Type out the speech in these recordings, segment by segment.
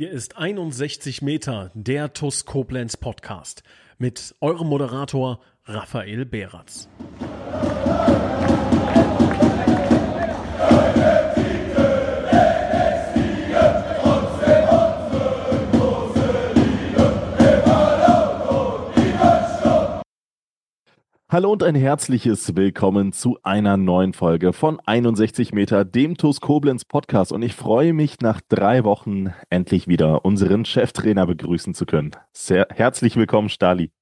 Hier ist 61 Meter der TUS Koblenz Podcast mit eurem Moderator Raphael Behratz. Hallo und ein herzliches Willkommen zu einer neuen Folge von 61 Meter, dem TUS Koblenz Podcast. Und ich freue mich, nach drei Wochen endlich wieder unseren Cheftrainer begrüßen zu können. Sehr herzlich willkommen, Stali.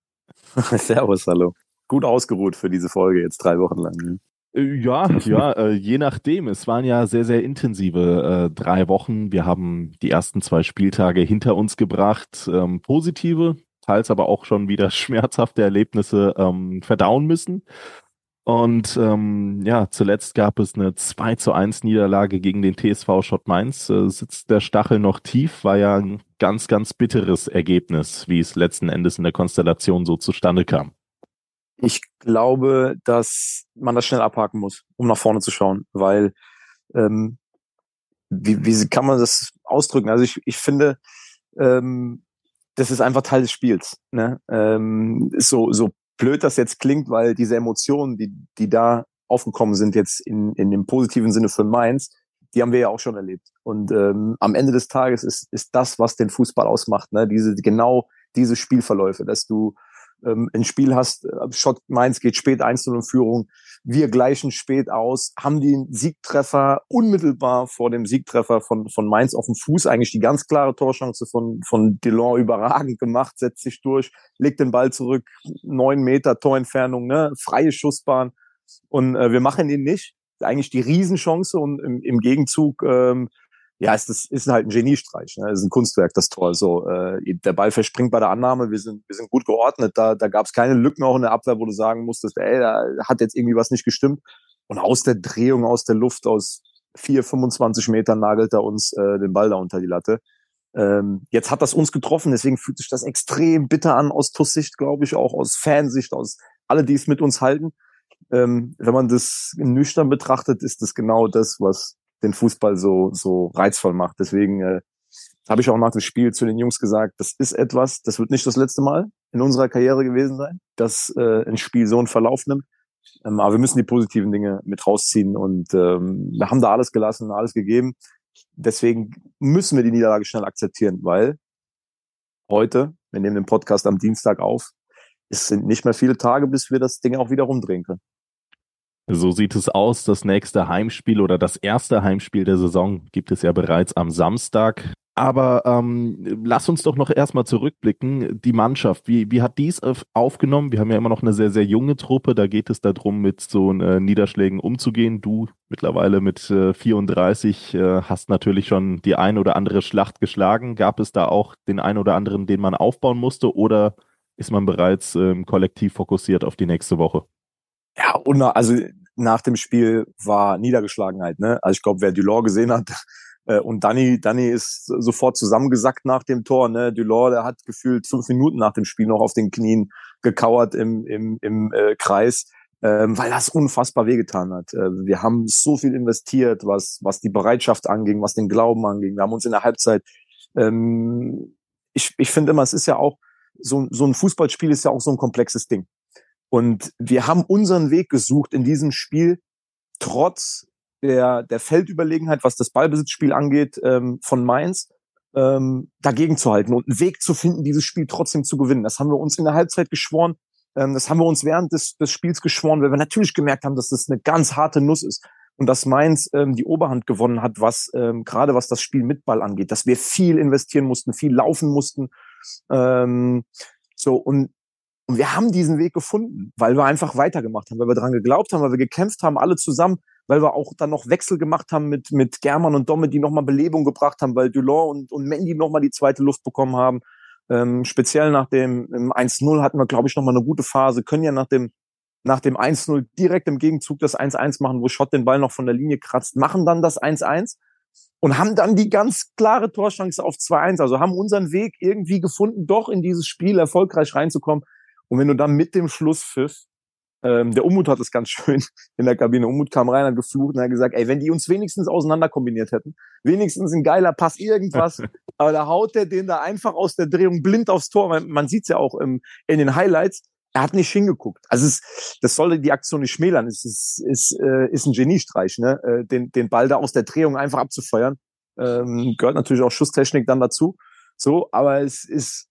Servus, hallo. Gut ausgeruht für diese Folge jetzt drei Wochen lang. Ne? Äh, ja, ja, äh, je nachdem. Es waren ja sehr, sehr intensive äh, drei Wochen. Wir haben die ersten zwei Spieltage hinter uns gebracht. Ähm, positive, teils aber auch schon wieder schmerzhafte Erlebnisse ähm, verdauen müssen. Und ähm, ja, zuletzt gab es eine 2 zu 1 Niederlage gegen den TSV Schott Mainz. Äh, sitzt der Stachel noch tief, war ja ein ganz, ganz bitteres Ergebnis, wie es letzten Endes in der Konstellation so zustande kam. Ich glaube, dass man das schnell abhaken muss, um nach vorne zu schauen, weil ähm, wie, wie kann man das ausdrücken? Also ich, ich finde, ähm, das ist einfach Teil des Spiels. Ne? Ähm, so, so blöd das jetzt klingt, weil diese Emotionen, die, die da aufgekommen sind jetzt in, in dem positiven Sinne für Mainz, die haben wir ja auch schon erlebt. Und ähm, am Ende des Tages ist, ist das, was den Fußball ausmacht, ne? diese, genau diese Spielverläufe, dass du ähm, ein Spiel hast, äh, Schott Mainz geht spät 1 in Führung, wir gleichen spät aus, haben den Siegtreffer unmittelbar vor dem Siegtreffer von, von Mainz auf dem Fuß, eigentlich die ganz klare Torchance von, von Delon überragend gemacht, setzt sich durch, legt den Ball zurück, neun Meter Torentfernung, ne, freie Schussbahn und äh, wir machen ihn nicht. Eigentlich die Riesenchance und im, im Gegenzug ähm, ja, ist das ist halt ein Geniestreich. Ne? Das ist ein Kunstwerk, das Tor. So, äh, der Ball verspringt bei der Annahme. Wir sind, wir sind gut geordnet. Da, da gab es keine Lücken auch in der Abwehr, wo du sagen musstest, ey, da hat jetzt irgendwie was nicht gestimmt. Und aus der Drehung, aus der Luft, aus vier, 25 Metern nagelt er uns äh, den Ball da unter die Latte. Ähm, jetzt hat das uns getroffen, deswegen fühlt sich das extrem bitter an aus TUS-Sicht, glaube ich, auch aus Fansicht, aus alle, die es mit uns halten. Ähm, wenn man das nüchtern betrachtet, ist das genau das, was den Fußball so, so reizvoll macht. Deswegen äh, habe ich auch nach dem Spiel zu den Jungs gesagt, das ist etwas, das wird nicht das letzte Mal in unserer Karriere gewesen sein, dass äh, ein Spiel so einen Verlauf nimmt. Ähm, aber wir müssen die positiven Dinge mit rausziehen und ähm, wir haben da alles gelassen, alles gegeben. Deswegen müssen wir die Niederlage schnell akzeptieren, weil heute, wir nehmen den Podcast am Dienstag auf, es sind nicht mehr viele Tage, bis wir das Ding auch wieder rumdrehen können. So sieht es aus. Das nächste Heimspiel oder das erste Heimspiel der Saison gibt es ja bereits am Samstag. Aber ähm, lass uns doch noch erstmal zurückblicken. Die Mannschaft, wie, wie hat dies aufgenommen? Wir haben ja immer noch eine sehr, sehr junge Truppe. Da geht es darum, mit so äh, Niederschlägen umzugehen. Du mittlerweile mit äh, 34 äh, hast natürlich schon die ein oder andere Schlacht geschlagen. Gab es da auch den ein oder anderen, den man aufbauen musste? Oder ist man bereits ähm, kollektiv fokussiert auf die nächste Woche? Ja, und also nach dem Spiel war Niedergeschlagenheit. Ne? Also ich glaube, wer Dulor gesehen hat äh, und Danny, Danny ist sofort zusammengesackt nach dem Tor. Ne? Dulor, der hat gefühlt fünf Minuten nach dem Spiel noch auf den Knien gekauert im, im, im äh, Kreis, ähm, weil das unfassbar wehgetan hat. Äh, wir haben so viel investiert, was, was die Bereitschaft anging, was den Glauben anging. Wir haben uns in der Halbzeit, ähm, ich, ich finde immer, es ist ja auch, so, so ein Fußballspiel ist ja auch so ein komplexes Ding. Und wir haben unseren Weg gesucht in diesem Spiel, trotz der, der Feldüberlegenheit, was das Ballbesitzspiel angeht, ähm, von Mainz, ähm, dagegen zu halten und einen Weg zu finden, dieses Spiel trotzdem zu gewinnen. Das haben wir uns in der Halbzeit geschworen. Ähm, das haben wir uns während des, des Spiels geschworen, weil wir natürlich gemerkt haben, dass das eine ganz harte Nuss ist und dass Mainz ähm, die Oberhand gewonnen hat, was ähm, gerade was das Spiel mit Ball angeht, dass wir viel investieren mussten, viel laufen mussten. Ähm, so und und wir haben diesen Weg gefunden, weil wir einfach weitergemacht haben, weil wir dran geglaubt haben, weil wir gekämpft haben, alle zusammen, weil wir auch dann noch Wechsel gemacht haben mit, mit German und Domme, die nochmal Belebung gebracht haben, weil Dulon und, und Mendy nochmal die zweite Luft bekommen haben. Ähm, speziell nach dem 1-0 hatten wir, glaube ich, nochmal eine gute Phase, können ja nach dem, nach dem 1-0 direkt im Gegenzug das 1-1 machen, wo Schott den Ball noch von der Linie kratzt, machen dann das 1-1 und haben dann die ganz klare Torchance auf 2-1. Also haben unseren Weg irgendwie gefunden, doch in dieses Spiel erfolgreich reinzukommen. Und wenn du dann mit dem Schlusspfiff Ähm, der Umut hat es ganz schön in der Kabine. Umut kam rein, hat geflucht und hat gesagt, ey, wenn die uns wenigstens auseinander kombiniert hätten, wenigstens ein geiler Pass, irgendwas, aber da haut der den da einfach aus der Drehung blind aufs Tor. Man, man sieht es ja auch im, in den Highlights. Er hat nicht hingeguckt. Also es, das sollte die Aktion nicht schmälern. Es ist, ist, äh, ist ein Geniestreich, ne? Äh, den, den Ball da aus der Drehung einfach abzufeuern. Ähm, gehört natürlich auch Schusstechnik dann dazu. So, aber es ist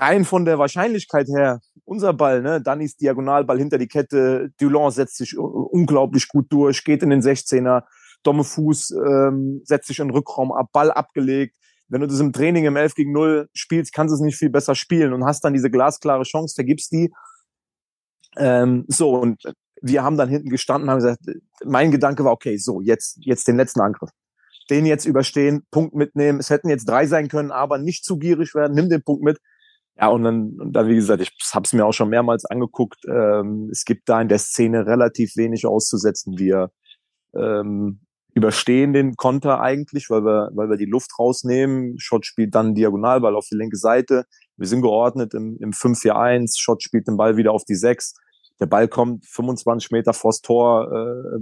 rein von der Wahrscheinlichkeit her unser Ball, ne? Dannys Diagonalball hinter die Kette, Dulon setzt sich unglaublich gut durch, geht in den 16er, Domme Fuß ähm, setzt sich in den Rückraum ab, Ball abgelegt. Wenn du das im Training im 11 gegen 0 spielst, kannst du es nicht viel besser spielen und hast dann diese glasklare Chance, vergibst die. Ähm, so, und wir haben dann hinten gestanden, haben gesagt, mein Gedanke war, okay, so, jetzt, jetzt den letzten Angriff. Den jetzt überstehen, Punkt mitnehmen. Es hätten jetzt drei sein können, aber nicht zu gierig werden, nimm den Punkt mit. Ja, und dann, und dann wie gesagt, ich habe es mir auch schon mehrmals angeguckt. Ähm, es gibt da in der Szene relativ wenig auszusetzen. Wir ähm, überstehen den Konter eigentlich, weil wir, weil wir die Luft rausnehmen. Schott spielt dann Diagonalball auf die linke Seite. Wir sind geordnet im, im 5-4-1. Schott spielt den Ball wieder auf die 6. Der Ball kommt 25 Meter vors Tor äh,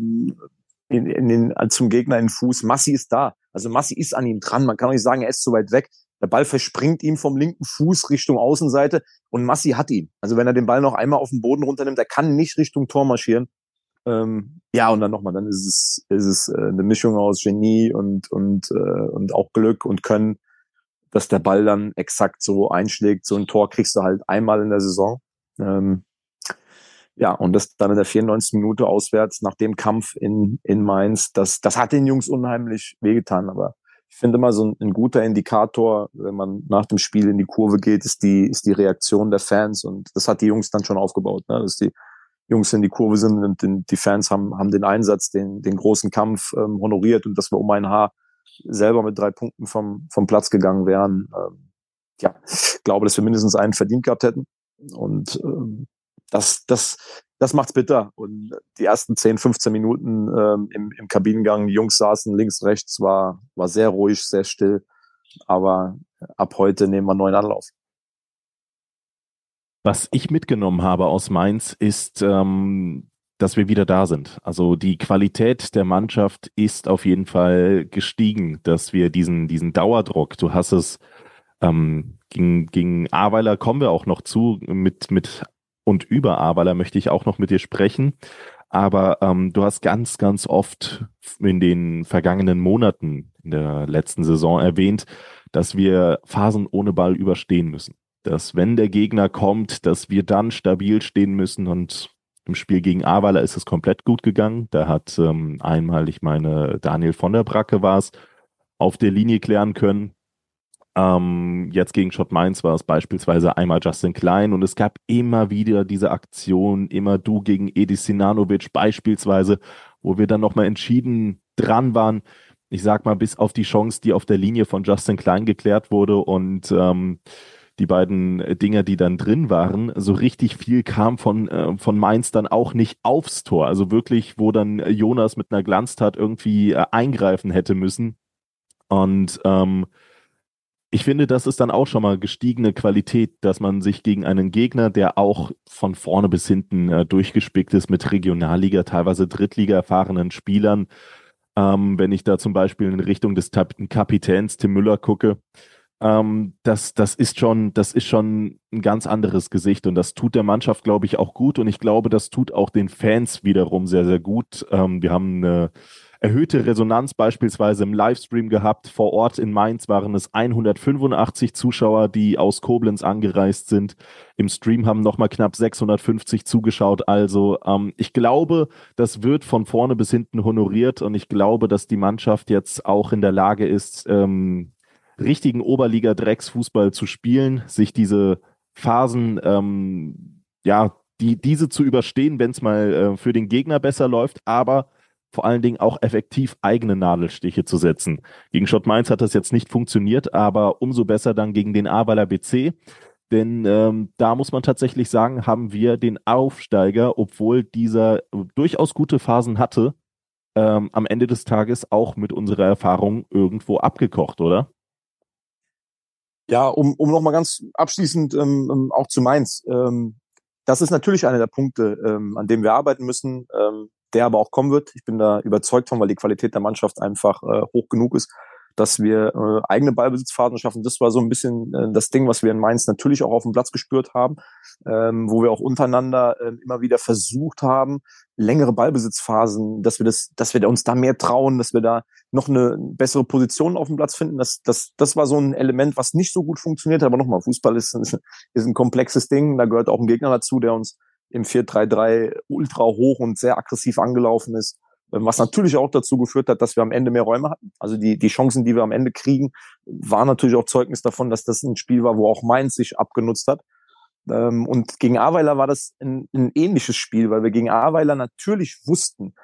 in, in den, zum Gegner in den Fuß. Massi ist da. Also Massi ist an ihm dran. Man kann auch nicht sagen, er ist zu weit weg. Der Ball verspringt ihm vom linken Fuß Richtung Außenseite und Massi hat ihn. Also wenn er den Ball noch einmal auf den Boden runternimmt, er kann nicht Richtung Tor marschieren. Ähm, ja, und dann nochmal, dann ist es, ist es äh, eine Mischung aus Genie und, und, äh, und auch Glück und Können, dass der Ball dann exakt so einschlägt. So ein Tor kriegst du halt einmal in der Saison. Ähm, ja, und das dann in der 94. Minute auswärts nach dem Kampf in, in Mainz, das, das hat den Jungs unheimlich wehgetan, aber ich finde immer so ein, ein, guter Indikator, wenn man nach dem Spiel in die Kurve geht, ist die, ist die Reaktion der Fans und das hat die Jungs dann schon aufgebaut, ne? dass die Jungs in die Kurve sind und den, die Fans haben, haben den Einsatz, den, den großen Kampf ähm, honoriert und dass wir um ein Haar selber mit drei Punkten vom, vom Platz gegangen wären. Ähm, ja, ich glaube, dass wir mindestens einen verdient gehabt hätten und ähm, das, das, das macht's bitter. Und die ersten 10, 15 Minuten ähm, im, im Kabinengang, die Jungs saßen links, rechts, war, war sehr ruhig, sehr still. Aber ab heute nehmen wir einen neuen Anlauf. Was ich mitgenommen habe aus Mainz ist, ähm, dass wir wieder da sind. Also die Qualität der Mannschaft ist auf jeden Fall gestiegen, dass wir diesen, diesen Dauerdruck, du hast es ähm, gegen, gegen Aweiler kommen wir auch noch zu, mit, mit und über Ahrweiler möchte ich auch noch mit dir sprechen. Aber ähm, du hast ganz, ganz oft in den vergangenen Monaten in der letzten Saison erwähnt, dass wir Phasen ohne Ball überstehen müssen. Dass wenn der Gegner kommt, dass wir dann stabil stehen müssen und im Spiel gegen Ahrweiler ist es komplett gut gegangen. Da hat ähm, einmal, ich meine, Daniel von der Bracke war es, auf der Linie klären können. Ähm, jetzt gegen Schott Mainz war es beispielsweise einmal Justin Klein und es gab immer wieder diese Aktion, immer du gegen Edis Sinanovic beispielsweise, wo wir dann nochmal entschieden dran waren. Ich sag mal, bis auf die Chance, die auf der Linie von Justin Klein geklärt wurde und ähm, die beiden Dinger, die dann drin waren, so richtig viel kam von, äh, von Mainz dann auch nicht aufs Tor. Also wirklich, wo dann Jonas mit einer Glanztat irgendwie äh, eingreifen hätte müssen. Und ähm, ich finde, das ist dann auch schon mal gestiegene Qualität, dass man sich gegen einen Gegner, der auch von vorne bis hinten äh, durchgespickt ist mit Regionalliga, teilweise Drittliga erfahrenen Spielern, ähm, wenn ich da zum Beispiel in Richtung des Kapitäns Tim Müller gucke, ähm, das, das ist schon, das ist schon ein ganz anderes Gesicht und das tut der Mannschaft, glaube ich, auch gut und ich glaube, das tut auch den Fans wiederum sehr, sehr gut. Ähm, wir haben eine erhöhte Resonanz beispielsweise im Livestream gehabt. Vor Ort in Mainz waren es 185 Zuschauer, die aus Koblenz angereist sind. Im Stream haben nochmal knapp 650 zugeschaut. Also ähm, ich glaube, das wird von vorne bis hinten honoriert und ich glaube, dass die Mannschaft jetzt auch in der Lage ist, ähm, richtigen Oberliga-Drecksfußball zu spielen, sich diese Phasen, ähm, ja, die, diese zu überstehen, wenn es mal äh, für den Gegner besser läuft, aber vor allen Dingen auch effektiv eigene Nadelstiche zu setzen. Gegen Schott Mainz hat das jetzt nicht funktioniert, aber umso besser dann gegen den Aweiler BC. Denn ähm, da muss man tatsächlich sagen, haben wir den Aufsteiger, obwohl dieser durchaus gute Phasen hatte, ähm, am Ende des Tages auch mit unserer Erfahrung irgendwo abgekocht, oder? Ja, um, um nochmal ganz abschließend ähm, ähm, auch zu Mainz. Ähm, das ist natürlich einer der Punkte, ähm, an dem wir arbeiten müssen, ähm, der aber auch kommen wird. Ich bin da überzeugt von, weil die Qualität der Mannschaft einfach äh, hoch genug ist dass wir äh, eigene Ballbesitzphasen schaffen. Das war so ein bisschen äh, das Ding, was wir in Mainz natürlich auch auf dem Platz gespürt haben, ähm, wo wir auch untereinander äh, immer wieder versucht haben, längere Ballbesitzphasen, dass wir das, dass wir uns da mehr trauen, dass wir da noch eine bessere Position auf dem Platz finden. Das, das, das war so ein Element, was nicht so gut funktioniert. Aber nochmal, Fußball ist, ist ein komplexes Ding. Da gehört auch ein Gegner dazu, der uns im 4-3-3 ultra hoch und sehr aggressiv angelaufen ist. Ähm, was natürlich auch dazu geführt hat, dass wir am Ende mehr Räume hatten. Also die, die Chancen, die wir am Ende kriegen, waren natürlich auch Zeugnis davon, dass das ein Spiel war, wo auch Mainz sich abgenutzt hat. Ähm, und gegen Aweiler war das ein, ein ähnliches Spiel, weil wir gegen Aweiler natürlich wussten,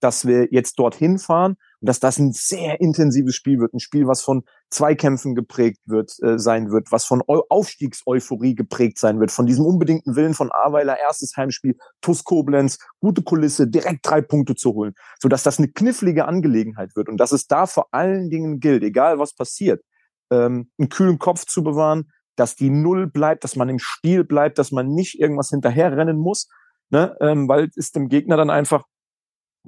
dass wir jetzt dorthin fahren und dass das ein sehr intensives Spiel wird, ein Spiel, was von Zweikämpfen geprägt wird, äh, sein wird, was von Eu Aufstiegseuphorie geprägt sein wird, von diesem unbedingten Willen von Aweiler, erstes Heimspiel, TuS Koblenz, gute Kulisse, direkt drei Punkte zu holen, so dass das eine knifflige Angelegenheit wird und dass es da vor allen Dingen gilt, egal was passiert, ähm, einen kühlen Kopf zu bewahren, dass die Null bleibt, dass man im Spiel bleibt, dass man nicht irgendwas hinterherrennen muss, ne, ähm, weil es dem Gegner dann einfach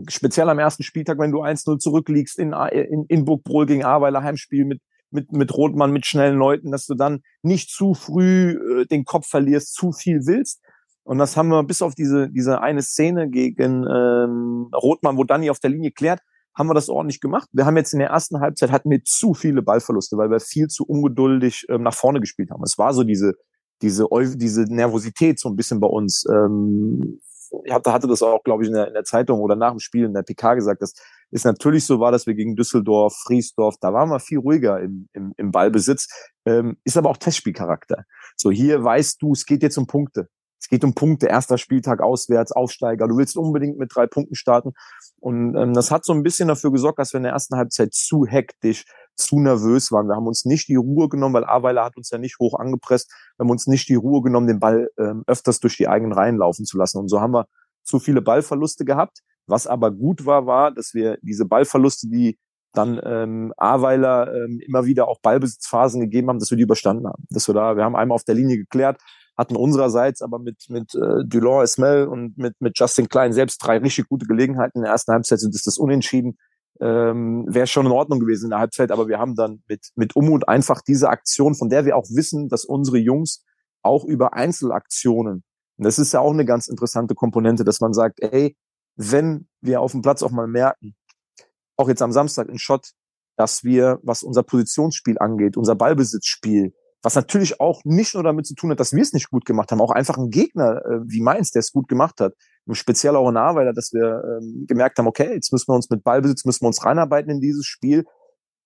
speziell am ersten Spieltag, wenn du 1-0 zurückliegst in, in, in Burgbrohl gegen Aweiler Heimspiel mit, mit, mit Rothmann, mit schnellen Leuten, dass du dann nicht zu früh äh, den Kopf verlierst, zu viel willst. Und das haben wir bis auf diese, diese eine Szene gegen ähm, Rothmann, wo Danny auf der Linie klärt, haben wir das ordentlich gemacht. Wir haben jetzt in der ersten Halbzeit hatten wir zu viele Ballverluste, weil wir viel zu ungeduldig ähm, nach vorne gespielt haben. Es war so diese, diese, diese Nervosität so ein bisschen bei uns. Ähm, ich hatte, hatte das auch, glaube ich, in der, in der Zeitung oder nach dem Spiel in der PK gesagt, dass es natürlich so war, dass wir gegen Düsseldorf, Friesdorf, da waren wir viel ruhiger im, im, im Ballbesitz, ähm, ist aber auch Testspielcharakter. So hier weißt du, es geht jetzt um Punkte. Es geht um Punkte, erster Spieltag auswärts, Aufsteiger. Du willst unbedingt mit drei Punkten starten. Und ähm, das hat so ein bisschen dafür gesorgt, dass wir in der ersten Halbzeit zu hektisch, zu nervös waren. Wir haben uns nicht die Ruhe genommen, weil Aweiler hat uns ja nicht hoch angepresst. Wir haben uns nicht die Ruhe genommen, den Ball ähm, öfters durch die eigenen Reihen laufen zu lassen. Und so haben wir zu viele Ballverluste gehabt. Was aber gut war, war, dass wir diese Ballverluste, die dann ähm, Aweiler ähm, immer wieder auch Ballbesitzphasen gegeben haben, dass wir die überstanden haben. Dass wir da, wir haben einmal auf der Linie geklärt, hatten unsererseits aber mit mit äh, Dulon Esmel und mit mit Justin Klein selbst drei richtig gute Gelegenheiten in der ersten Halbzeit sind das das Unentschieden ähm, wäre schon in Ordnung gewesen in der Halbzeit, aber wir haben dann mit, mit Umut einfach diese Aktion, von der wir auch wissen, dass unsere Jungs auch über Einzelaktionen, und das ist ja auch eine ganz interessante Komponente, dass man sagt, ey, wenn wir auf dem Platz auch mal merken, auch jetzt am Samstag in Schott, dass wir, was unser Positionsspiel angeht, unser Ballbesitzspiel, was natürlich auch nicht nur damit zu tun hat, dass wir es nicht gut gemacht haben, auch einfach ein Gegner äh, wie Mainz, der es gut gemacht hat. Speziell auch in Aweiler, dass wir ähm, gemerkt haben, okay, jetzt müssen wir uns mit Ballbesitz, müssen wir uns reinarbeiten in dieses Spiel.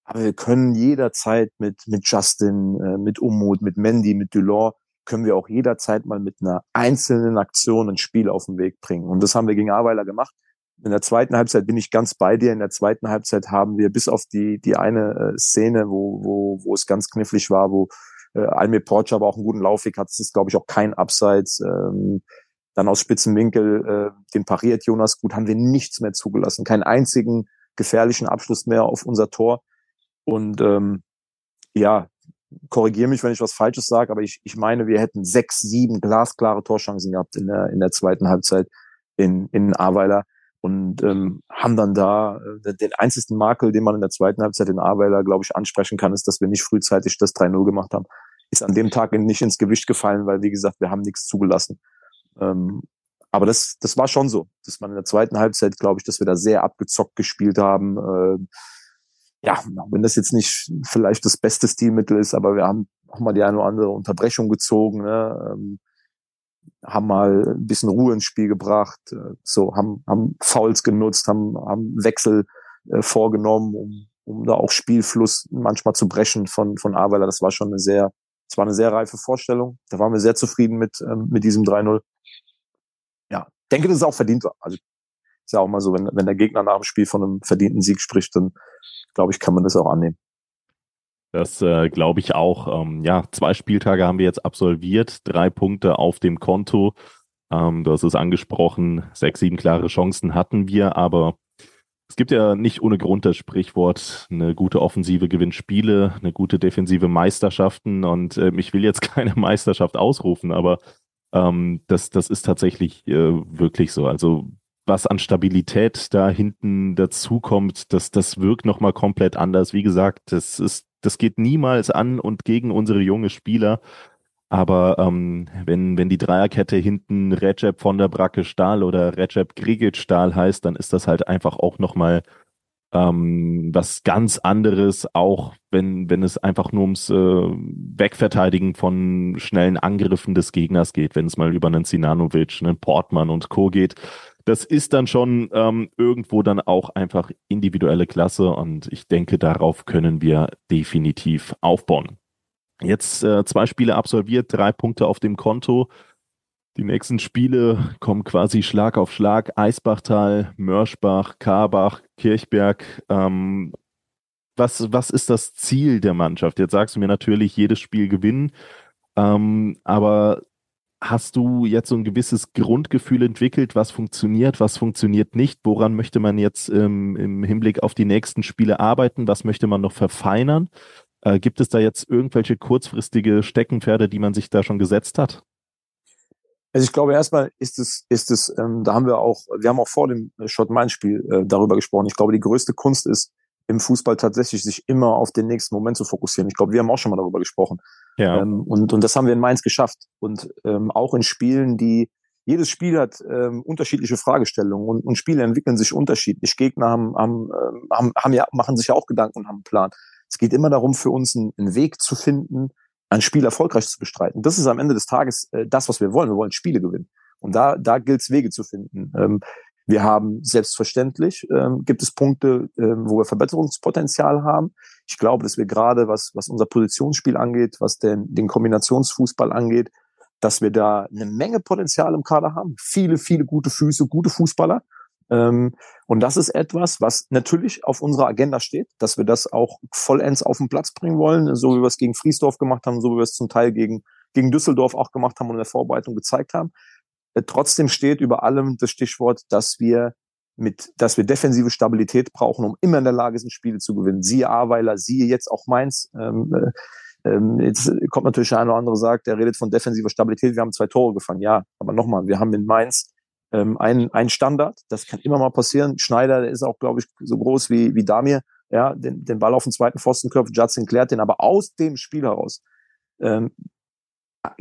Aber wir können jederzeit mit, mit Justin, äh, mit Umut, mit Mandy, mit Dulor, können wir auch jederzeit mal mit einer einzelnen Aktion ein Spiel auf den Weg bringen. Und das haben wir gegen Aweiler gemacht. In der zweiten Halbzeit bin ich ganz bei dir. In der zweiten Halbzeit haben wir bis auf die, die eine äh, Szene, wo, wo, wo es ganz knifflig war, wo äh, Almir Porcher aber auch einen guten Laufweg hat. Es ist, glaube ich, auch kein Abseits. Ähm, dann aus spitzen Winkel, äh, den pariert Jonas gut, haben wir nichts mehr zugelassen. Keinen einzigen gefährlichen Abschluss mehr auf unser Tor. Und ähm, ja, korrigiere mich, wenn ich was Falsches sage, aber ich, ich meine, wir hätten sechs, sieben glasklare Torchancen gehabt in der, in der zweiten Halbzeit in, in Aweiler und ähm, haben dann da äh, den einzigen Makel, den man in der zweiten Halbzeit in Aweiler, glaube ich, ansprechen kann, ist, dass wir nicht frühzeitig das 3-0 gemacht haben. Ist an dem Tag nicht ins Gewicht gefallen, weil, wie gesagt, wir haben nichts zugelassen. Ähm, aber das, das war schon so, dass man in der zweiten Halbzeit, glaube ich, dass wir da sehr abgezockt gespielt haben. Äh, ja, wenn das jetzt nicht vielleicht das beste Stilmittel ist, aber wir haben auch mal die eine oder andere Unterbrechung gezogen, ne? ähm, haben mal ein bisschen Ruhe ins Spiel gebracht, äh, so haben, haben Fouls genutzt, haben, haben Wechsel äh, vorgenommen, um, um da auch Spielfluss manchmal zu brechen von, von Aweiler. Das war schon eine sehr, das war eine sehr reife Vorstellung. Da waren wir sehr zufrieden mit, ähm, mit diesem 3-0. Denke, dass es auch verdient war. Also ist ja auch mal so, wenn, wenn der Gegner nach dem Spiel von einem verdienten Sieg spricht, dann glaube ich, kann man das auch annehmen. Das äh, glaube ich auch. Ähm, ja, zwei Spieltage haben wir jetzt absolviert, drei Punkte auf dem Konto. Ähm, du hast es angesprochen, sechs, sieben klare Chancen hatten wir, aber es gibt ja nicht ohne Grund das Sprichwort, eine gute Offensive gewinnt Spiele, eine gute Defensive Meisterschaften und äh, ich will jetzt keine Meisterschaft ausrufen, aber Ähm, das, das ist tatsächlich äh, wirklich so. Also was an Stabilität da hinten dazukommt, das, das wirkt nochmal komplett anders. Wie gesagt, das ist, das geht niemals an und gegen unsere junge Spieler. Aber ähm, wenn, wenn die Dreierkette hinten Recep von der Bracke Stahl oder Recep Grigic Stahl heißt, dann ist das halt einfach auch nochmal ähm, was ganz anderes, auch wenn, wenn es einfach nur ums äh, Wegverteidigen von schnellen Angriffen des Gegners geht, wenn es mal über einen Sinanovic, einen Portmann und Co. geht. Das ist dann schon ähm, irgendwo dann auch einfach individuelle Klasse und ich denke, darauf können wir definitiv aufbauen. Jetzt äh, zwei Spiele absolviert, drei Punkte auf dem Konto. Die nächsten Spiele kommen quasi Schlag auf Schlag. Eisbachtal, Mörschbach, Karbach, Kirchberg. Ähm, was, was ist das Ziel der Mannschaft? Jetzt sagst du mir natürlich, jedes Spiel gewinnen. Ähm, aber hast du jetzt so ein gewisses Grundgefühl entwickelt, was funktioniert, was funktioniert nicht? Woran möchte man jetzt ähm, im Hinblick auf die nächsten Spiele arbeiten? Was möchte man noch verfeinern? Äh, gibt es da jetzt irgendwelche kurzfristige Steckenpferde, die man sich da schon gesetzt hat? Also ich glaube erstmal ist es, ist es, ähm, da haben wir auch, wir haben auch vor dem Schott-Main-Spiel äh, darüber gesprochen. Ich glaube, die größte Kunst ist im Fußball tatsächlich, sich immer auf den nächsten Moment zu fokussieren. Ich glaube, wir haben auch schon mal darüber gesprochen. Ja. Ähm, und, und das haben wir in Mainz geschafft. Und ähm, auch in Spielen, die jedes Spiel hat ähm, unterschiedliche Fragestellungen und, und Spiele entwickeln sich unterschiedlich. Gegner haben, haben, ähm, haben, haben ja, machen sich ja auch Gedanken und haben einen Plan. Es geht immer darum, für uns einen, einen Weg zu finden, ein Spiel erfolgreich zu bestreiten. Das ist am Ende des Tages äh, das, was wir wollen. Wir wollen Spiele gewinnen. Und da, da gilt es, Wege zu finden. Ähm, wir haben selbstverständlich, ähm, gibt es Punkte, ähm, wo wir Verbesserungspotenzial haben. Ich glaube, dass wir gerade, was, was unser Positionsspiel angeht, was den, den Kombinationsfußball angeht, dass wir da eine Menge Potenzial im Kader haben. Viele, viele gute Füße, gute Fußballer. Ähm, und das ist etwas, was natürlich auf unserer Agenda steht, dass wir das auch vollends auf den Platz bringen wollen, so wie wir es gegen Friesdorf gemacht haben, so wie wir es zum Teil gegen, gegen Düsseldorf auch gemacht haben und in der Vorbereitung gezeigt haben. Äh, trotzdem steht über allem das Stichwort, dass wir mit, dass wir defensive Stabilität brauchen, um immer in der Lage sind, Spiele zu gewinnen. Siehe Aweiler, siehe jetzt auch Mainz. Ähm, äh, ähm, jetzt kommt natürlich der eine oder andere sagt, der redet von defensiver Stabilität. Wir haben zwei Tore gefangen. Ja, aber nochmal, wir haben in Mainz ähm, ein, ein Standard. Das kann immer mal passieren. Schneider, der ist auch, glaube ich, so groß wie, wie Damir. Ja, den, den Ball auf den zweiten Pfosten köpft, Judson klärt den. Aber aus dem Spiel heraus ähm,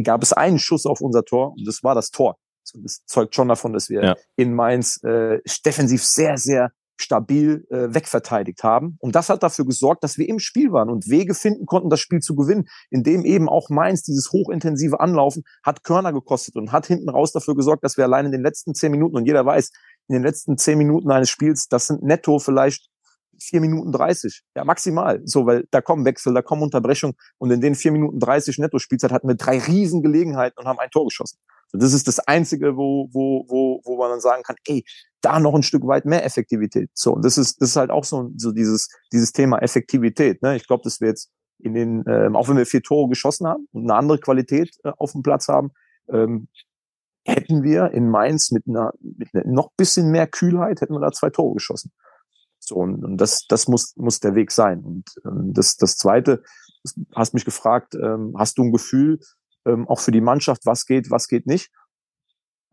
gab es einen Schuss auf unser Tor und das war das Tor. Das zeugt schon davon, dass wir ja. in Mainz äh, defensiv sehr, sehr stabil äh, wegverteidigt haben. Und das hat dafür gesorgt, dass wir im Spiel waren und Wege finden konnten, das Spiel zu gewinnen, indem eben auch Mainz dieses hochintensive Anlaufen hat Körner gekostet und hat hinten raus dafür gesorgt, dass wir allein in den letzten zehn Minuten, und jeder weiß, in den letzten zehn Minuten eines Spiels, das sind netto vielleicht vier Minuten dreißig, ja maximal, so, weil da kommen Wechsel, da kommen Unterbrechungen und in den vier Minuten dreißig netto Spielzeit hatten wir drei riesen Gelegenheiten und haben ein Tor geschossen. Das ist das Einzige, wo, wo, wo, wo man dann sagen kann, ey, da noch ein Stück weit mehr Effektivität. So, und das ist, das ist halt auch so, so dieses, dieses Thema Effektivität. Ne? Ich glaube, dass wir jetzt in den, ähm, auch wenn wir vier Tore geschossen haben und eine andere Qualität äh, auf dem Platz haben, ähm, hätten wir in Mainz mit einer, mit einer noch bisschen mehr Kühlheit, hätten wir da zwei Tore geschossen. So, und, und das, das muss, muss der Weg sein. Und ähm, das, das Zweite, hast mich gefragt, ähm, hast du ein Gefühl, ähm, auch für die Mannschaft, was geht, was geht nicht.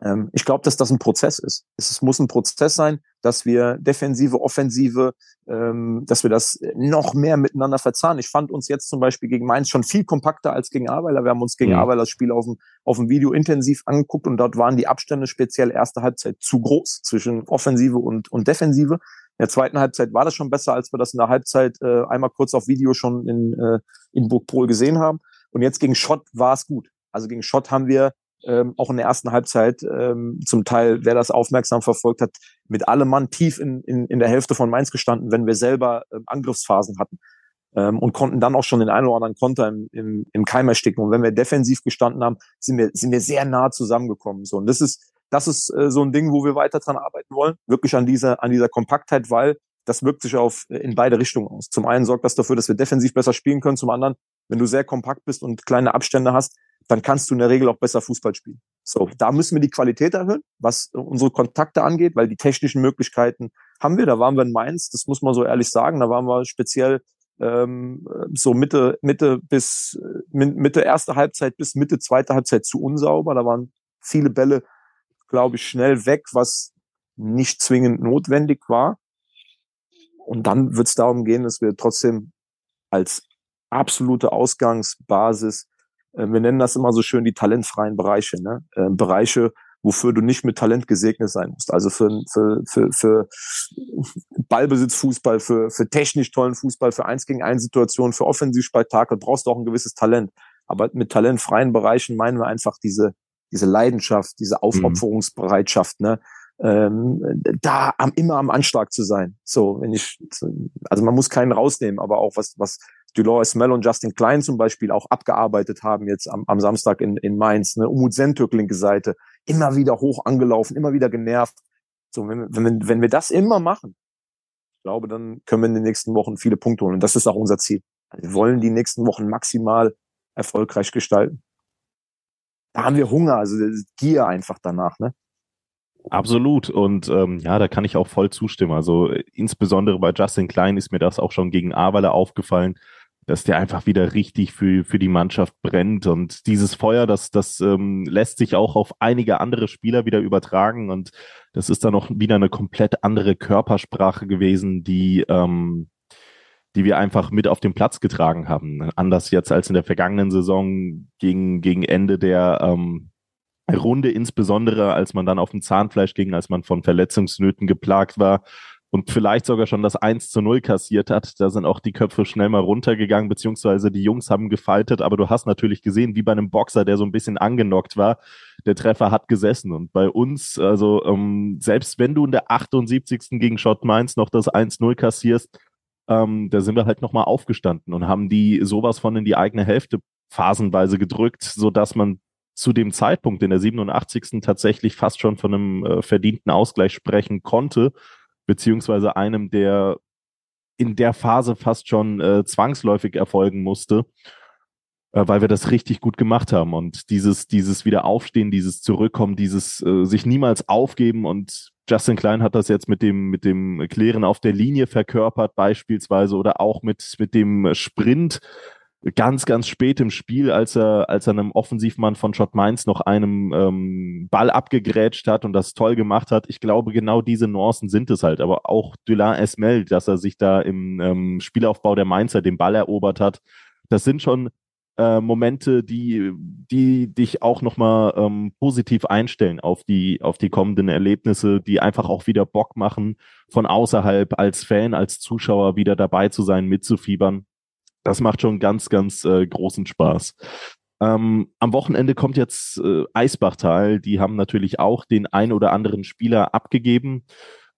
Ähm, ich glaube, dass das ein Prozess ist. Es muss ein Prozess sein, dass wir defensive, offensive, ähm, dass wir das noch mehr miteinander verzahnen. Ich fand uns jetzt zum Beispiel gegen Mainz schon viel kompakter als gegen Aweiler. Wir haben uns gegen mhm. Aweiler das Spiel auf dem, auf dem Video intensiv angeguckt und dort waren die Abstände speziell erste Halbzeit zu groß zwischen Offensive und, und Defensive. In der zweiten Halbzeit war das schon besser, als wir das in der Halbzeit äh, einmal kurz auf Video schon in, äh, in Burgpol gesehen haben. Und jetzt gegen Schott war es gut. Also gegen Schott haben wir ähm, auch in der ersten Halbzeit ähm, zum Teil, wer das aufmerksam verfolgt hat, mit allem Mann tief in, in, in der Hälfte von Mainz gestanden, wenn wir selber ähm, Angriffsphasen hatten. Ähm, und konnten dann auch schon den einen oder anderen Konter im, im, im Keim ersticken. Und wenn wir defensiv gestanden haben, sind wir, sind wir sehr nah zusammengekommen. So, und das ist, das ist äh, so ein Ding, wo wir weiter dran arbeiten wollen. Wirklich an dieser, an dieser Kompaktheit, weil das wirkt sich auf äh, in beide Richtungen aus. Zum einen sorgt das dafür, dass wir defensiv besser spielen können, zum anderen wenn du sehr kompakt bist und kleine Abstände hast, dann kannst du in der Regel auch besser Fußball spielen. So, da müssen wir die Qualität erhöhen, was unsere Kontakte angeht, weil die technischen Möglichkeiten haben wir. Da waren wir in Mainz, das muss man so ehrlich sagen. Da waren wir speziell ähm, so Mitte, Mitte bis Mitte erste Halbzeit bis Mitte zweite Halbzeit zu unsauber. Da waren viele Bälle, glaube ich, schnell weg, was nicht zwingend notwendig war. Und dann wird es darum gehen, dass wir trotzdem als absolute Ausgangsbasis, äh, wir nennen das immer so schön die talentfreien Bereiche, ne? Äh, Bereiche, wofür du nicht mit Talent gesegnet sein musst. Also für, für, für, für Ballbesitzfußball, für, für technisch tollen Fußball, für eins gegen eins Situationen, für Offensivspektakel brauchst du auch ein gewisses Talent. Aber mit talentfreien Bereichen meinen wir einfach diese, diese Leidenschaft, diese mhm. Aufopferungsbereitschaft, ne? Ähm, da am, immer am Anschlag zu sein. So, wenn ich, also man muss keinen rausnehmen, aber auch was, was Dolores Mel und Justin Klein zum Beispiel auch abgearbeitet haben jetzt am, am Samstag in, in Mainz, ne, Umut Sentürk linke Seite, immer wieder hoch angelaufen, immer wieder genervt. So, wenn, wenn, wenn wir das immer machen, ich glaube, dann können wir in den nächsten Wochen viele Punkte holen. Und das ist auch unser Ziel. Wir wollen die nächsten Wochen maximal erfolgreich gestalten. Da haben wir Hunger, also Gier einfach danach, ne? Absolut. Und ähm, ja, da kann ich auch voll zustimmen. Also insbesondere bei Justin Klein ist mir das auch schon gegen Awale aufgefallen, dass der einfach wieder richtig für, für die Mannschaft brennt. Und dieses Feuer, das, das ähm, lässt sich auch auf einige andere Spieler wieder übertragen. Und das ist dann auch wieder eine komplett andere Körpersprache gewesen, die, ähm, die wir einfach mit auf den Platz getragen haben. Anders jetzt als in der vergangenen Saison gegen, gegen Ende der ähm, Runde, insbesondere als man dann auf dem Zahnfleisch ging, als man von Verletzungsnöten geplagt war und vielleicht sogar schon das 1 zu 0 kassiert hat. Da sind auch die Köpfe schnell mal runtergegangen, beziehungsweise die Jungs haben gefaltet, aber du hast natürlich gesehen, wie bei einem Boxer, der so ein bisschen angenockt war, der Treffer hat gesessen. Und bei uns, also ähm, selbst wenn du in der 78. gegen Schott Mainz noch das 1-0 kassierst, ähm, da sind wir halt nochmal aufgestanden und haben die sowas von in die eigene Hälfte phasenweise gedrückt, so dass man zu dem Zeitpunkt in der 87. tatsächlich fast schon von einem äh, verdienten Ausgleich sprechen konnte, beziehungsweise einem, der in der Phase fast schon äh, zwangsläufig erfolgen musste, äh, weil wir das richtig gut gemacht haben. Und dieses, dieses Wiederaufstehen, dieses Zurückkommen, dieses äh, sich niemals aufgeben und Justin Klein hat das jetzt mit dem, mit dem Klären auf der Linie verkörpert, beispielsweise, oder auch mit, mit dem Sprint, ganz, ganz spät im Spiel, als er, als er einem Offensivmann von Schott Mainz noch einem ähm, Ball abgegrätscht hat und das toll gemacht hat. Ich glaube, genau diese Nuancen sind es halt. Aber auch Dylan Esmel, dass er sich da im ähm, Spielaufbau der Mainzer den Ball erobert hat, das sind schon äh, Momente, die, die dich auch nochmal ähm, positiv einstellen auf die, auf die kommenden Erlebnisse, die einfach auch wieder Bock machen, von außerhalb als Fan, als Zuschauer wieder dabei zu sein, mitzufiebern das macht schon ganz, ganz äh, großen Spaß. Ähm, am Wochenende kommt jetzt äh, Eisbachtal. Die haben natürlich auch den ein oder anderen Spieler abgegeben.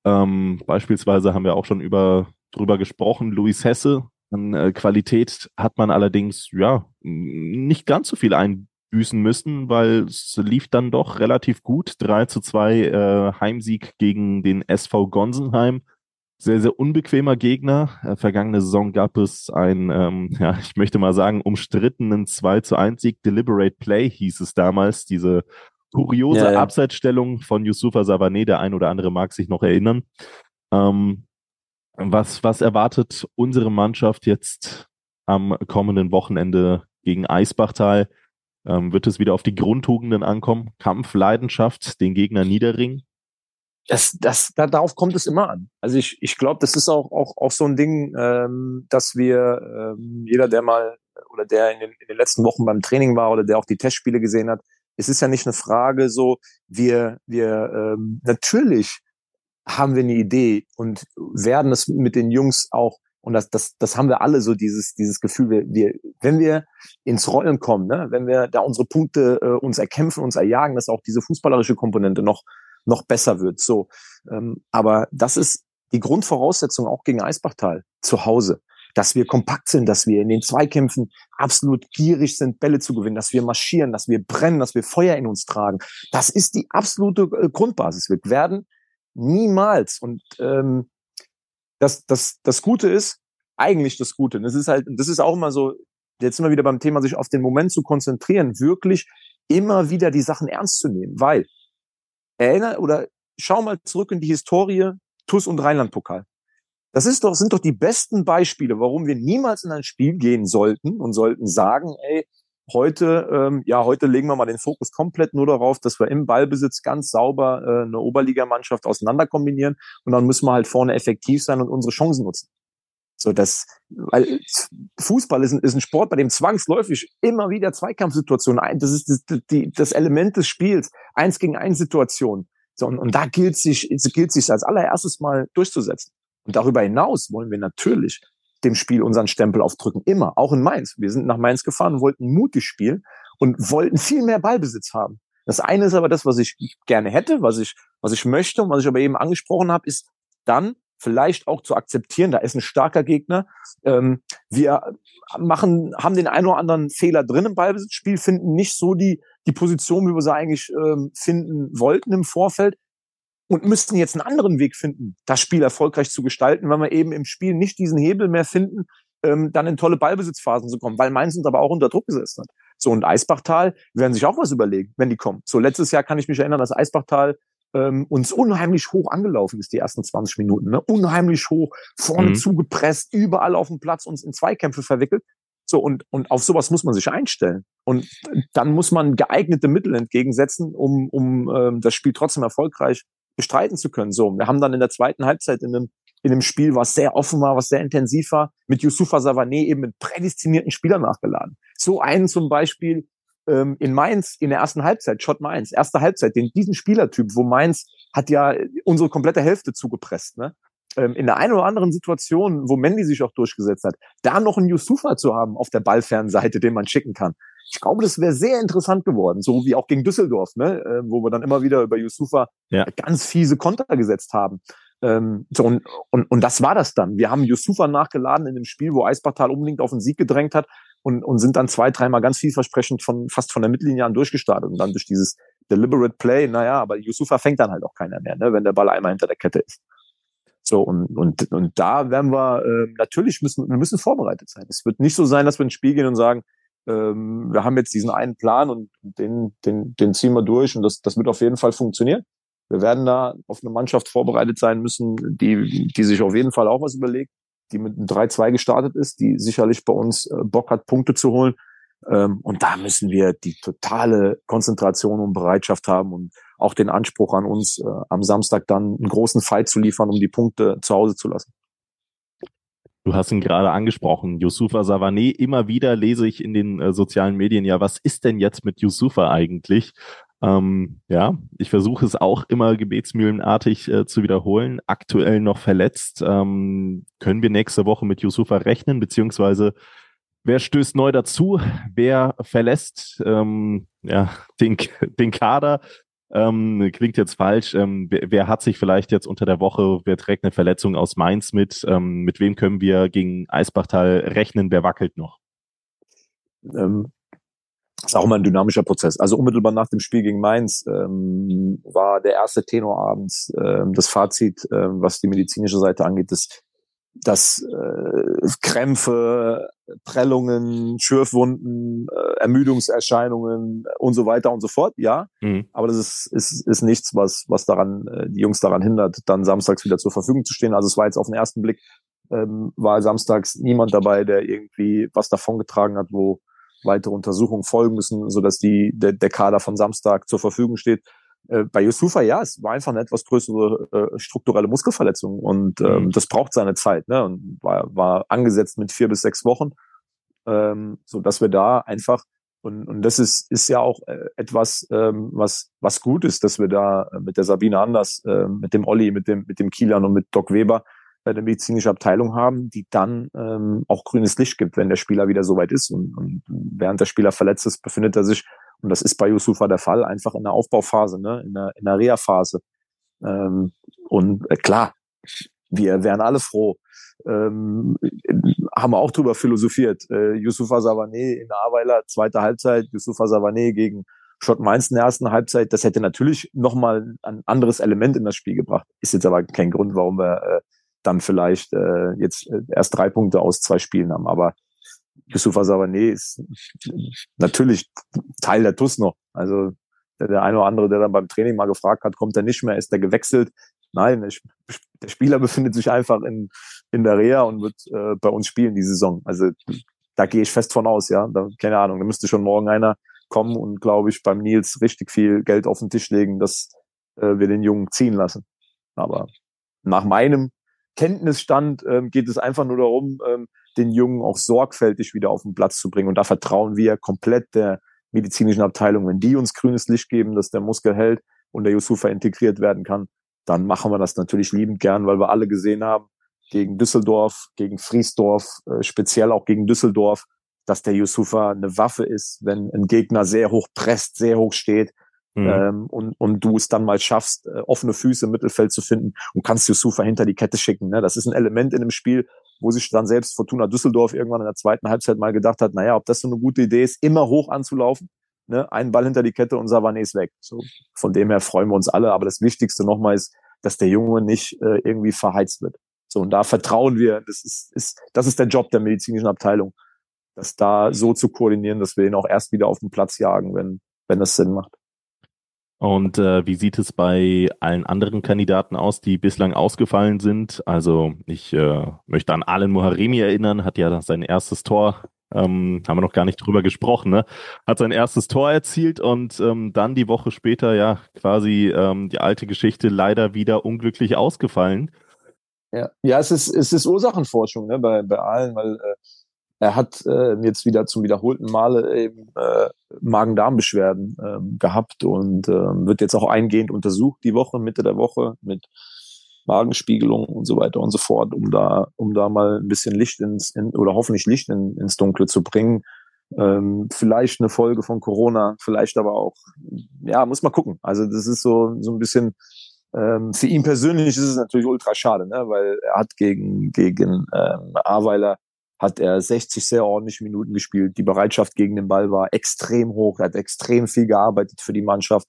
Ähm, beispielsweise haben wir auch schon über drüber gesprochen. Luis Hesse. An äh, Qualität hat man allerdings ja nicht ganz so viel einbüßen müssen, weil es lief dann doch relativ gut. 3 zu 2 äh, Heimsieg gegen den SV Gonsenheim sehr, sehr unbequemer Gegner. Äh, vergangene Saison gab es ein, ähm, ja, ich möchte mal sagen, umstrittenen 2 zu 1 Sieg. Deliberate Play hieß es damals. Diese kuriose ja, ja. Abseitsstellung von Yusufa Savané, der ein oder andere mag sich noch erinnern. Ähm, was, was erwartet unsere Mannschaft jetzt am kommenden Wochenende gegen Eisbachtal? Ähm, wird es wieder auf die Grundtugenden ankommen? Kampf, Leidenschaft, den Gegner niederringen? Das, das, da, darauf kommt es immer an. Also ich, ich glaube, das ist auch, auch, auch so ein Ding, ähm, dass wir, ähm, jeder, der mal oder der in den, in den letzten Wochen beim Training war oder der auch die Testspiele gesehen hat, es ist ja nicht eine Frage so, wir, wir ähm, natürlich haben wir eine Idee und werden es mit den Jungs auch, und das, das, das haben wir alle so, dieses, dieses Gefühl, wir, wir, wenn wir ins Rollen kommen, ne, wenn wir da unsere Punkte äh, uns erkämpfen, uns erjagen, dass auch diese fußballerische Komponente noch, noch besser wird. So, ähm, aber das ist die Grundvoraussetzung auch gegen Eisbachtal zu Hause, dass wir kompakt sind, dass wir in den Zweikämpfen absolut gierig sind, Bälle zu gewinnen, dass wir marschieren, dass wir brennen, dass wir Feuer in uns tragen. Das ist die absolute äh, Grundbasis. Wir werden niemals und ähm, das, das, das Gute ist, eigentlich das Gute. Das ist halt, das ist auch immer so, jetzt immer wieder beim Thema, sich auf den Moment zu konzentrieren, wirklich immer wieder die Sachen ernst zu nehmen, weil Erinner oder schau mal zurück in die Historie TUS und Rheinland-Pokal. Das ist doch, sind doch die besten Beispiele, warum wir niemals in ein Spiel gehen sollten und sollten sagen, ey, Heute, ähm, ja, heute legen wir mal den Fokus komplett nur darauf, dass wir im Ballbesitz ganz sauber äh, eine Oberligamannschaft auseinander kombinieren und dann müssen wir halt vorne effektiv sein und unsere Chancen nutzen. So, das, weil Fußball ist ein, ist ein Sport, bei dem zwangsläufig immer wieder Zweikampfsituationen ein. Das ist das, die, das Element des Spiels. Eins gegen eins Situation. So, und, und da gilt sich, gilt sich als allererstes mal durchzusetzen. Und darüber hinaus wollen wir natürlich dem Spiel unseren Stempel aufdrücken. Immer. Auch in Mainz. Wir sind nach Mainz gefahren, wollten mutig spielen und wollten viel mehr Ballbesitz haben. Das eine ist aber das, was ich gerne hätte, was ich, was ich möchte und was ich aber eben angesprochen habe, ist dann vielleicht auch zu akzeptieren, da ist ein starker Gegner. Ähm, wir machen, haben den einen oder anderen Fehler drin im Ballbesitzspiel, finden nicht so die, die Position, wie wir sie eigentlich ähm, finden wollten im Vorfeld und müssten jetzt einen anderen Weg finden, das Spiel erfolgreich zu gestalten, wenn wir eben im Spiel nicht diesen Hebel mehr finden, ähm, dann in tolle Ballbesitzphasen zu kommen, weil Mainz uns aber auch unter Druck gesetzt hat. So, und Eisbachtal werden sich auch was überlegen, wenn die kommen. So, letztes Jahr kann ich mich erinnern, dass Eisbachtal ähm, uns unheimlich hoch angelaufen ist, die ersten 20 Minuten. Ne? Unheimlich hoch, vorne mhm. zugepresst, überall auf dem Platz uns in Zweikämpfe verwickelt. So, und, und auf sowas muss man sich einstellen. Und dann muss man geeignete Mittel entgegensetzen, um, um ähm, das Spiel trotzdem erfolgreich bestreiten zu können. So, wir haben dann in der zweiten Halbzeit in einem, in einem Spiel, was sehr offen war, was sehr intensiv war, mit Yusufa Savané eben mit prädestinierten Spielern nachgeladen. So einen zum Beispiel, ähm, in Mainz in der ersten Halbzeit, Schott Mainz, erste Halbzeit, den, diesen Spielertyp, wo Mainz hat ja unsere komplette Hälfte zugepresst, ne? Ähm, in der einen oder anderen Situation, wo Mandy sich auch durchgesetzt hat, da noch einen Yusufa zu haben auf der Ballfernseite, den man schicken kann. Ich glaube, das wäre sehr interessant geworden, so wie auch gegen Düsseldorf, ne? Äh, wo wir dann immer wieder über Yusufa ja. ganz fiese Konter gesetzt haben. Ähm, so, und, und, und das war das dann. Wir haben Yusufa nachgeladen in dem Spiel, wo Eisbachtal unbedingt auf den Sieg gedrängt hat und, und sind dann zwei, dreimal ganz vielversprechend von fast von der Mittellinie an durchgestartet und dann durch dieses deliberate Play, naja, aber Yusufa fängt dann halt auch keiner mehr, ne, wenn der Ball einmal hinter der Kette ist. So, und, und, und da werden wir, äh, natürlich müssen, wir müssen vorbereitet sein. Es wird nicht so sein, dass wir ins Spiel gehen und sagen, ähm, wir haben jetzt diesen einen Plan und den, den, den ziehen wir durch und das, das wird auf jeden Fall funktionieren. Wir werden da auf eine Mannschaft vorbereitet sein müssen, die, die sich auf jeden Fall auch was überlegt, die mit einem 3-2 gestartet ist, die sicherlich bei uns äh, Bock hat, Punkte zu holen. Ähm, und da müssen wir die totale Konzentration und Bereitschaft haben und auch den Anspruch an uns, äh, am Samstag dann einen großen Fight zu liefern, um die Punkte zu Hause zu lassen. Du hast ihn gerade angesprochen, Yusufa Savané. Immer wieder lese ich in den äh, sozialen Medien, ja, was ist denn jetzt mit Yusufa eigentlich? Ähm, ja, ich versuche es auch immer gebetsmühlenartig äh, zu wiederholen. Aktuell noch verletzt. Ähm, können wir nächste Woche mit Yusufa rechnen, beziehungsweise wer stößt neu dazu? Wer verlässt ähm, ja, den, den Kader? Ähm, klingt jetzt falsch. Ähm, wer, wer, hat sich vielleicht jetzt unter der Woche, wer trägt eine Verletzung aus Mainz mit? Ähm, mit wem können wir gegen Eisbachtal rechnen? Wer wackelt noch? Ähm, ist auch immer ein dynamischer Prozess. Also unmittelbar nach dem Spiel gegen Mainz ähm, war der erste Tenor abends ähm, das Fazit, ähm, was die medizinische Seite angeht, dass, dass äh, Krämpfe, Prellungen, Schürfwunden, äh, Ermüdungserscheinungen und so weiter und so fort, ja. Mhm. Aber das ist, ist, ist nichts, was, was daran, äh, die Jungs daran hindert, dann samstags wieder zur Verfügung zu stehen. Also es war jetzt auf den ersten Blick, ähm, war samstags niemand dabei, der irgendwie was davongetragen hat, wo weitere Untersuchungen folgen müssen, so dass die, der, der Kader von Samstag zur Verfügung steht. Äh, bei Yusufa, ja, es war einfach eine etwas größere äh, strukturelle Muskelverletzung und ähm, mhm. das braucht seine Zeit, ne? Und war, war angesetzt mit vier bis sechs Wochen, ähm, so dass wir da einfach und, und das ist, ist ja auch äh, etwas, ähm, was, was gut ist, dass wir da mit der Sabine Anders, äh, mit dem Olli, mit dem, mit dem Kielan und mit Doc Weber der medizinische Abteilung haben, die dann ähm, auch grünes Licht gibt, wenn der Spieler wieder soweit ist. Und, und während der Spieler verletzt ist, befindet er sich, und das ist bei Yusufa der Fall, einfach in der Aufbauphase, ne? in der, in der Reha-Phase. Ähm, und äh, klar, wir wären alle froh. Ähm, haben wir auch drüber philosophiert. Äh, Yusufa Savané in der Aweiler, zweite Halbzeit, Yusufa Savané gegen Schott Mainz in der ersten Halbzeit, das hätte natürlich nochmal ein anderes Element in das Spiel gebracht. Ist jetzt aber kein Grund, warum wir äh, dann vielleicht äh, jetzt äh, erst drei Punkte aus zwei Spielen haben. Aber Yusufa Savané ist natürlich Teil der TUS noch. Also der, der eine oder andere, der dann beim Training mal gefragt hat, kommt er nicht mehr, ist er gewechselt? Nein, der Spieler befindet sich einfach in, in der Reha und wird äh, bei uns spielen die Saison. Also da gehe ich fest von aus, ja. Da, keine Ahnung, da müsste schon morgen einer kommen und, glaube ich, beim Nils richtig viel Geld auf den Tisch legen, dass äh, wir den Jungen ziehen lassen. Aber nach meinem Kenntnisstand ähm, geht es einfach nur darum, ähm, den Jungen auch sorgfältig wieder auf den Platz zu bringen. Und da vertrauen wir komplett der medizinischen Abteilung. Wenn die uns grünes Licht geben, dass der Muskel hält und der Yusufa integriert werden kann, dann machen wir das natürlich liebend gern, weil wir alle gesehen haben, gegen Düsseldorf, gegen Friesdorf, äh, speziell auch gegen Düsseldorf, dass der Yusufa eine Waffe ist, wenn ein Gegner sehr hoch presst, sehr hoch steht, Mhm. Ähm, und, und du es dann mal schaffst, äh, offene Füße im Mittelfeld zu finden und kannst Yusufa hinter die Kette schicken. Ne? Das ist ein Element in dem Spiel, wo sich dann selbst Fortuna Düsseldorf irgendwann in der zweiten Halbzeit mal gedacht hat, naja, ob das so eine gute Idee ist, immer hoch anzulaufen, ne? einen Ball hinter die Kette und Savané ist weg. So, von dem her freuen wir uns alle. Aber das Wichtigste nochmal ist, dass der Junge nicht äh, irgendwie verheizt wird. So, und da vertrauen wir, das ist, ist, das ist der Job der medizinischen Abteilung, das da so zu koordinieren, dass wir ihn auch erst wieder auf den Platz jagen, wenn, wenn das Sinn macht. Und äh, wie sieht es bei allen anderen Kandidaten aus, die bislang ausgefallen sind? Also ich äh, möchte an Allen Moharemi erinnern, hat ja sein erstes Tor, ähm, haben wir noch gar nicht drüber gesprochen, ne? hat sein erstes Tor erzielt und ähm, dann die Woche später ja quasi ähm, die alte Geschichte leider wieder unglücklich ausgefallen. Ja, ja es, ist, es ist Ursachenforschung ne, bei, bei allen, weil äh, er hat äh, jetzt wieder zum wiederholten Male eben äh, Magen-Darm-Beschwerden äh, gehabt und äh, wird jetzt auch eingehend untersucht die Woche, Mitte der Woche mit Magenspiegelung und so weiter und so fort, um da, um da mal ein bisschen Licht ins, in, oder hoffentlich Licht in, ins Dunkle zu bringen. Ähm, vielleicht eine Folge von Corona, vielleicht aber auch, ja, muss man gucken. Also das ist so, so ein bisschen, ähm, für ihn persönlich ist es natürlich ultra schade, ne? weil er hat gegen, gegen ähm, Aweiler hat er 60 sehr ordentliche Minuten gespielt. Die Bereitschaft gegen den Ball war extrem hoch. Er hat extrem viel gearbeitet für die Mannschaft.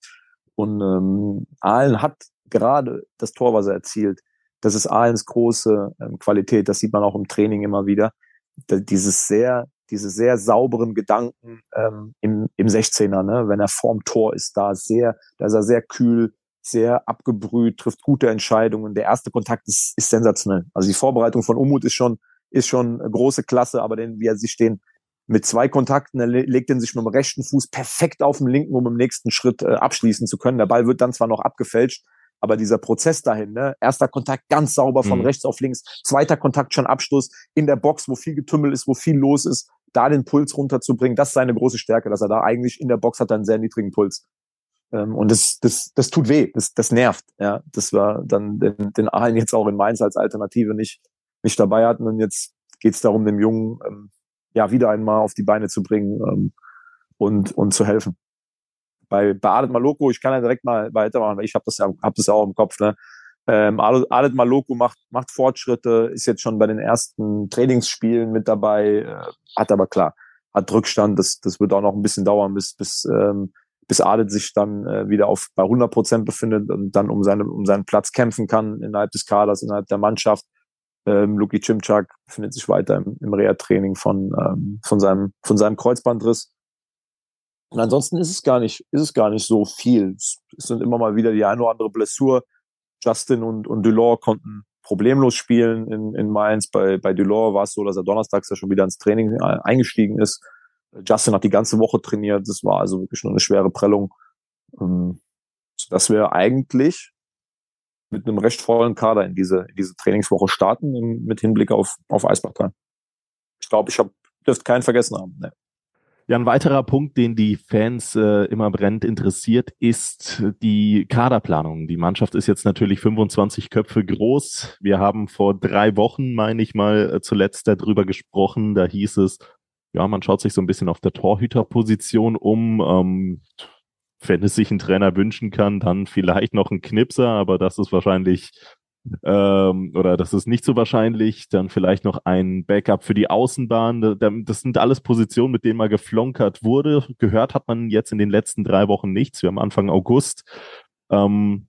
Und ähm, Aalen hat gerade das Tor, was er erzielt, das ist Ahlens große ähm, Qualität. Das sieht man auch im Training immer wieder. Da, dieses sehr, diese sehr sauberen Gedanken ähm, im, im 16er, ne? wenn er vorm Tor ist, da sehr, da ist er sehr kühl, sehr abgebrüht, trifft gute Entscheidungen. Der erste Kontakt ist, ist sensationell. Also die Vorbereitung von Umut ist schon ist schon große Klasse, aber den, wie er sich stehen mit zwei Kontakten, er legt den sich mit dem rechten Fuß perfekt auf den linken, um im nächsten Schritt äh, abschließen zu können. Der Ball wird dann zwar noch abgefälscht, aber dieser Prozess dahin, ne? erster Kontakt ganz sauber von mhm. rechts auf links, zweiter Kontakt schon Abschluss in der Box, wo viel Getümmel ist, wo viel los ist, da den Puls runterzubringen, das ist seine große Stärke, dass er da eigentlich in der Box hat einen sehr niedrigen Puls. Ähm, und das, das, das tut weh, das, das nervt. Ja, das war dann den, den Aalen jetzt auch in Mainz als Alternative nicht nicht dabei hatten. Und jetzt geht es darum, dem Jungen ähm, ja wieder einmal auf die Beine zu bringen ähm, und, und zu helfen. Bei, bei Adet Maloko, ich kann ja direkt mal weitermachen, weil ich habe das ja hab das ja auch im Kopf. Ne? Ähm, Adet Maloko macht, macht Fortschritte, ist jetzt schon bei den ersten Trainingsspielen mit dabei, äh, hat aber klar, hat Rückstand, das, das wird auch noch ein bisschen dauern, bis, bis, ähm, bis Adet sich dann äh, wieder auf bei 100 Prozent befindet und dann um, seine, um seinen Platz kämpfen kann innerhalb des Kaders, innerhalb der Mannschaft. Ähm, Luki Cimczak befindet sich weiter im, im Reha-Training von, ähm, von, seinem, von seinem Kreuzbandriss. Und ansonsten ist es gar nicht, ist es gar nicht so viel. Es, sind immer mal wieder die eine oder andere Blessur. Justin und, und Delors konnten problemlos spielen in, in Mainz. Bei, bei Delors war es so, dass er donnerstags ja schon wieder ins Training äh, eingestiegen ist. Justin hat die ganze Woche trainiert. Das war also wirklich nur eine schwere Prellung. Ähm, das wäre eigentlich mit einem recht vollen Kader in diese, in diese Trainingswoche starten mit Hinblick auf, auf Eisbachtal. Ich glaube, ich dürfte keinen vergessen haben. Nee. Ja, ein weiterer Punkt, den die Fans äh, immer brennend interessiert, ist die Kaderplanung. Die Mannschaft ist jetzt natürlich 25 Köpfe groß. Wir haben vor drei Wochen, meine ich mal, äh, zuletzt darüber gesprochen. Da hieß es, ja, man schaut sich so ein bisschen auf der Torhüterposition um. Ähm, wenn es sich ein Trainer wünschen kann, dann vielleicht noch ein Knipser, aber das ist wahrscheinlich ähm, oder das ist nicht so wahrscheinlich. Dann vielleicht noch ein Backup für die Außenbahn. Das sind alles Positionen, mit denen mal geflonkert wurde. Gehört hat man jetzt in den letzten drei Wochen nichts. Wir haben Anfang August. Ähm,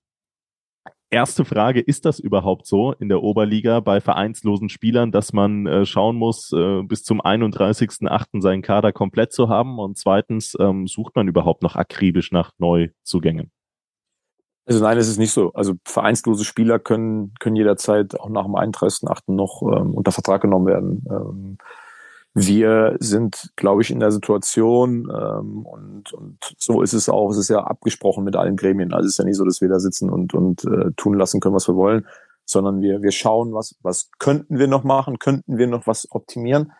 erste Frage, ist das überhaupt so in der Oberliga bei vereinslosen Spielern, dass man äh, schauen muss, äh, bis zum 31.08. seinen Kader komplett zu haben? Und zweitens, ähm, sucht man überhaupt noch akribisch nach Neuzugängen? Also nein, es ist nicht so. Also vereinslose Spieler können, können jederzeit auch nach dem 31.08. noch ähm, unter Vertrag genommen werden. Ähm, wir sind, glaube ich, in der Situation ähm, und, und so ist es auch. Es ist ja abgesprochen mit allen Gremien. Also es ist ja nicht so, dass wir da sitzen und, und äh, tun lassen können, was wir wollen, sondern wir, wir schauen, was, was könnten wir noch machen, könnten wir noch was optimieren.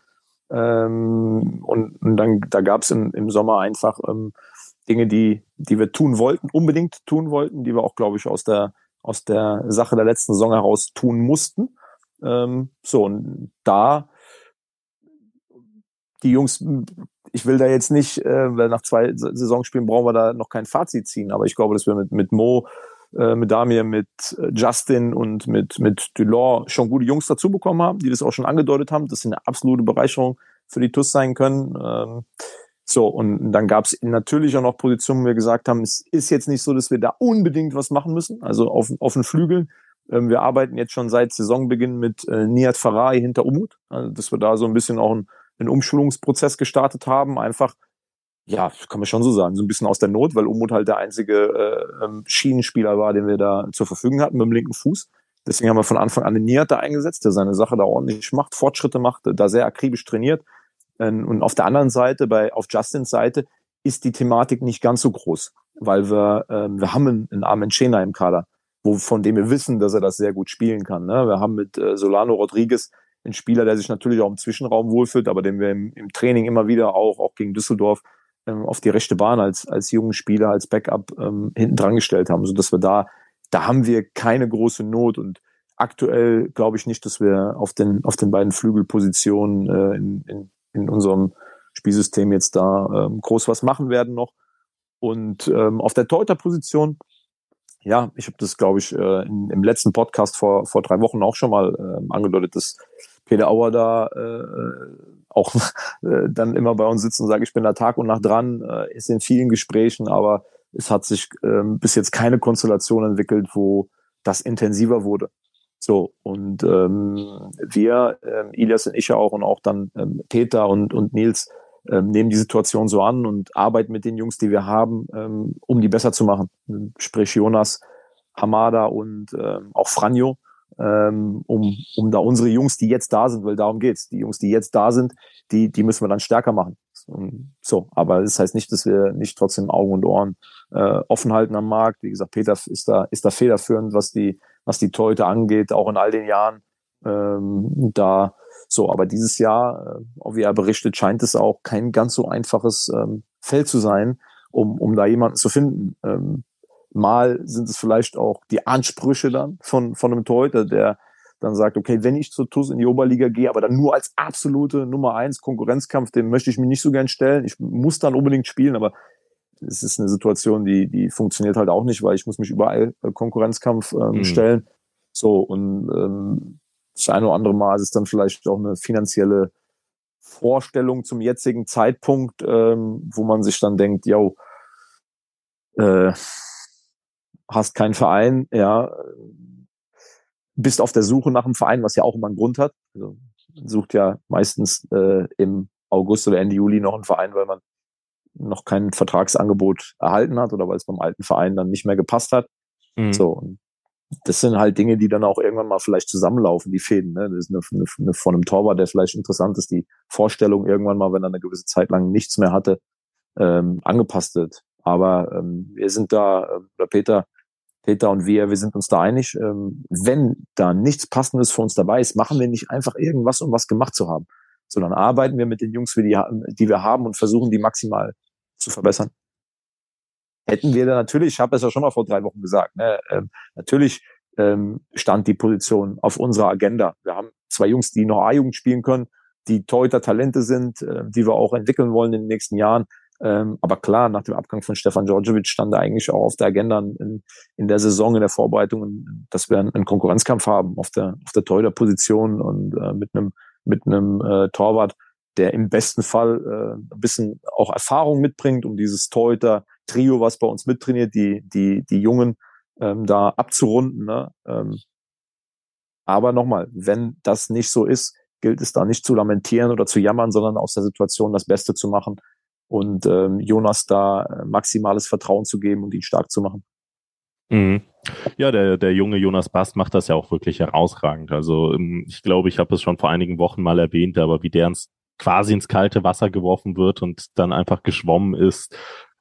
Ähm, und, und dann da gab es im, im Sommer einfach ähm, Dinge, die, die wir tun wollten, unbedingt tun wollten, die wir auch, glaube ich, aus der, aus der Sache der letzten Saison heraus tun mussten. Ähm, so, und da die Jungs, ich will da jetzt nicht, äh, weil nach zwei Saisonspielen brauchen wir da noch kein Fazit ziehen, aber ich glaube, dass wir mit, mit Mo, äh, mit Damir, mit äh, Justin und mit, mit Delors schon gute Jungs dazu bekommen haben, die das auch schon angedeutet haben, dass sie eine absolute Bereicherung für die TUS sein können. Ähm, so, und dann gab es natürlich auch noch Positionen, wo wir gesagt haben, es ist jetzt nicht so, dass wir da unbedingt was machen müssen, also auf, auf den Flügeln. Ähm, wir arbeiten jetzt schon seit Saisonbeginn mit äh, Nihat Farai hinter Umut, also dass wir da so ein bisschen auch ein einen Umschulungsprozess gestartet haben, einfach, ja, kann man schon so sagen, so ein bisschen aus der Not, weil Umut halt der einzige äh, ähm, Schienenspieler war, den wir da zur Verfügung hatten mit dem linken Fuß. Deswegen haben wir von Anfang an den Niat da eingesetzt, der seine Sache da ordentlich macht, Fortschritte macht, da sehr akribisch trainiert. Ähm, und auf der anderen Seite, bei auf Justins Seite, ist die Thematik nicht ganz so groß, weil wir, ähm, wir haben einen, einen Armen Chena im Kader, wo, von dem wir wissen, dass er das sehr gut spielen kann. Ne? Wir haben mit äh, Solano Rodriguez ein Spieler, der sich natürlich auch im Zwischenraum wohlfühlt, aber den wir im, im Training immer wieder auch, auch gegen Düsseldorf, ähm, auf die rechte Bahn als, als jungen Spieler, als Backup ähm, hinten dran gestellt haben, so dass wir da, da haben wir keine große Not und aktuell glaube ich nicht, dass wir auf den, auf den beiden Flügelpositionen äh, in, in, in unserem Spielsystem jetzt da ähm, groß was machen werden noch. Und ähm, auf der Torhüter-Position, ja, ich habe das, glaube ich, äh, in, im letzten Podcast vor, vor drei Wochen auch schon mal äh, angedeutet, dass Peter Auer da äh, auch äh, dann immer bei uns sitzt und sagt, ich bin da Tag und Nacht dran, äh, ist in vielen Gesprächen, aber es hat sich ähm, bis jetzt keine Konstellation entwickelt, wo das intensiver wurde. So, und ähm, wir, ähm, Ilias und ich ja auch und auch dann ähm, Peter und, und Nils ähm, nehmen die Situation so an und arbeiten mit den Jungs, die wir haben, ähm, um die besser zu machen. Sprich Jonas, Hamada und ähm, auch Franjo ähm, um, um da unsere Jungs, die jetzt da sind, weil darum geht's. Die Jungs, die jetzt da sind, die, die müssen wir dann stärker machen. So, aber das heißt nicht, dass wir nicht trotzdem Augen und Ohren äh, offen halten am Markt. Wie gesagt, Peter ist da, ist da federführend, was die, was die Torhüter angeht, auch in all den Jahren. Ähm, da so, aber dieses Jahr, äh, wie er berichtet, scheint es auch kein ganz so einfaches ähm, Feld zu sein, um, um da jemanden zu finden. Ähm, Mal sind es vielleicht auch die Ansprüche dann von, von einem Torhüter, der dann sagt, okay, wenn ich zur TUS in die Oberliga gehe, aber dann nur als absolute Nummer eins Konkurrenzkampf, dem möchte ich mich nicht so gern stellen. Ich muss dann unbedingt spielen, aber es ist eine Situation, die, die funktioniert halt auch nicht, weil ich muss mich überall äh, Konkurrenzkampf ähm, mhm. stellen. So, und ähm, das eine oder andere Mal ist es dann vielleicht auch eine finanzielle Vorstellung zum jetzigen Zeitpunkt, ähm, wo man sich dann denkt, yo, äh, hast keinen Verein, ja, bist auf der Suche nach einem Verein, was ja auch immer einen Grund hat. Also sucht ja meistens äh, im August oder Ende Juli noch einen Verein, weil man noch kein Vertragsangebot erhalten hat oder weil es beim alten Verein dann nicht mehr gepasst hat. Mhm. So, das sind halt Dinge, die dann auch irgendwann mal vielleicht zusammenlaufen, die Fäden. Ne? Das ist eine, eine, eine von einem Torwart, der vielleicht interessant ist, die Vorstellung irgendwann mal, wenn er eine gewisse Zeit lang nichts mehr hatte, ähm, angepasst wird. Aber ähm, wir sind da, äh, oder Peter Peter und wir, wir sind uns da einig, ähm, wenn da nichts Passendes für uns dabei ist, machen wir nicht einfach irgendwas, um was gemacht zu haben, sondern arbeiten wir mit den Jungs, die, die wir haben und versuchen, die maximal zu verbessern. Hätten wir da natürlich, ich habe es ja schon mal vor drei Wochen gesagt, ne, ähm, natürlich ähm, stand die Position auf unserer Agenda. Wir haben zwei Jungs, die noch A-Jugend spielen können, die Torhüter Talente sind, äh, die wir auch entwickeln wollen in den nächsten Jahren. Ähm, aber klar, nach dem Abgang von Stefan Djordjevic stand da eigentlich auch auf der Agenda in, in der Saison, in der Vorbereitung, dass wir einen, Konkurrenzkampf haben auf der, auf der Torhüter-Position und äh, mit einem, mit einem äh, Torwart, der im besten Fall äh, ein bisschen auch Erfahrung mitbringt, um dieses Torhüter-Trio, was bei uns mittrainiert, die, die, die Jungen ähm, da abzurunden. Ne? Ähm, aber nochmal, wenn das nicht so ist, gilt es da nicht zu lamentieren oder zu jammern, sondern aus der Situation das Beste zu machen und ähm, Jonas da äh, maximales Vertrauen zu geben und ihn stark zu machen. Mhm. Ja, der, der junge Jonas Bast macht das ja auch wirklich herausragend. Also ähm, ich glaube, ich habe es schon vor einigen Wochen mal erwähnt, aber wie der ins quasi ins kalte Wasser geworfen wird und dann einfach geschwommen ist.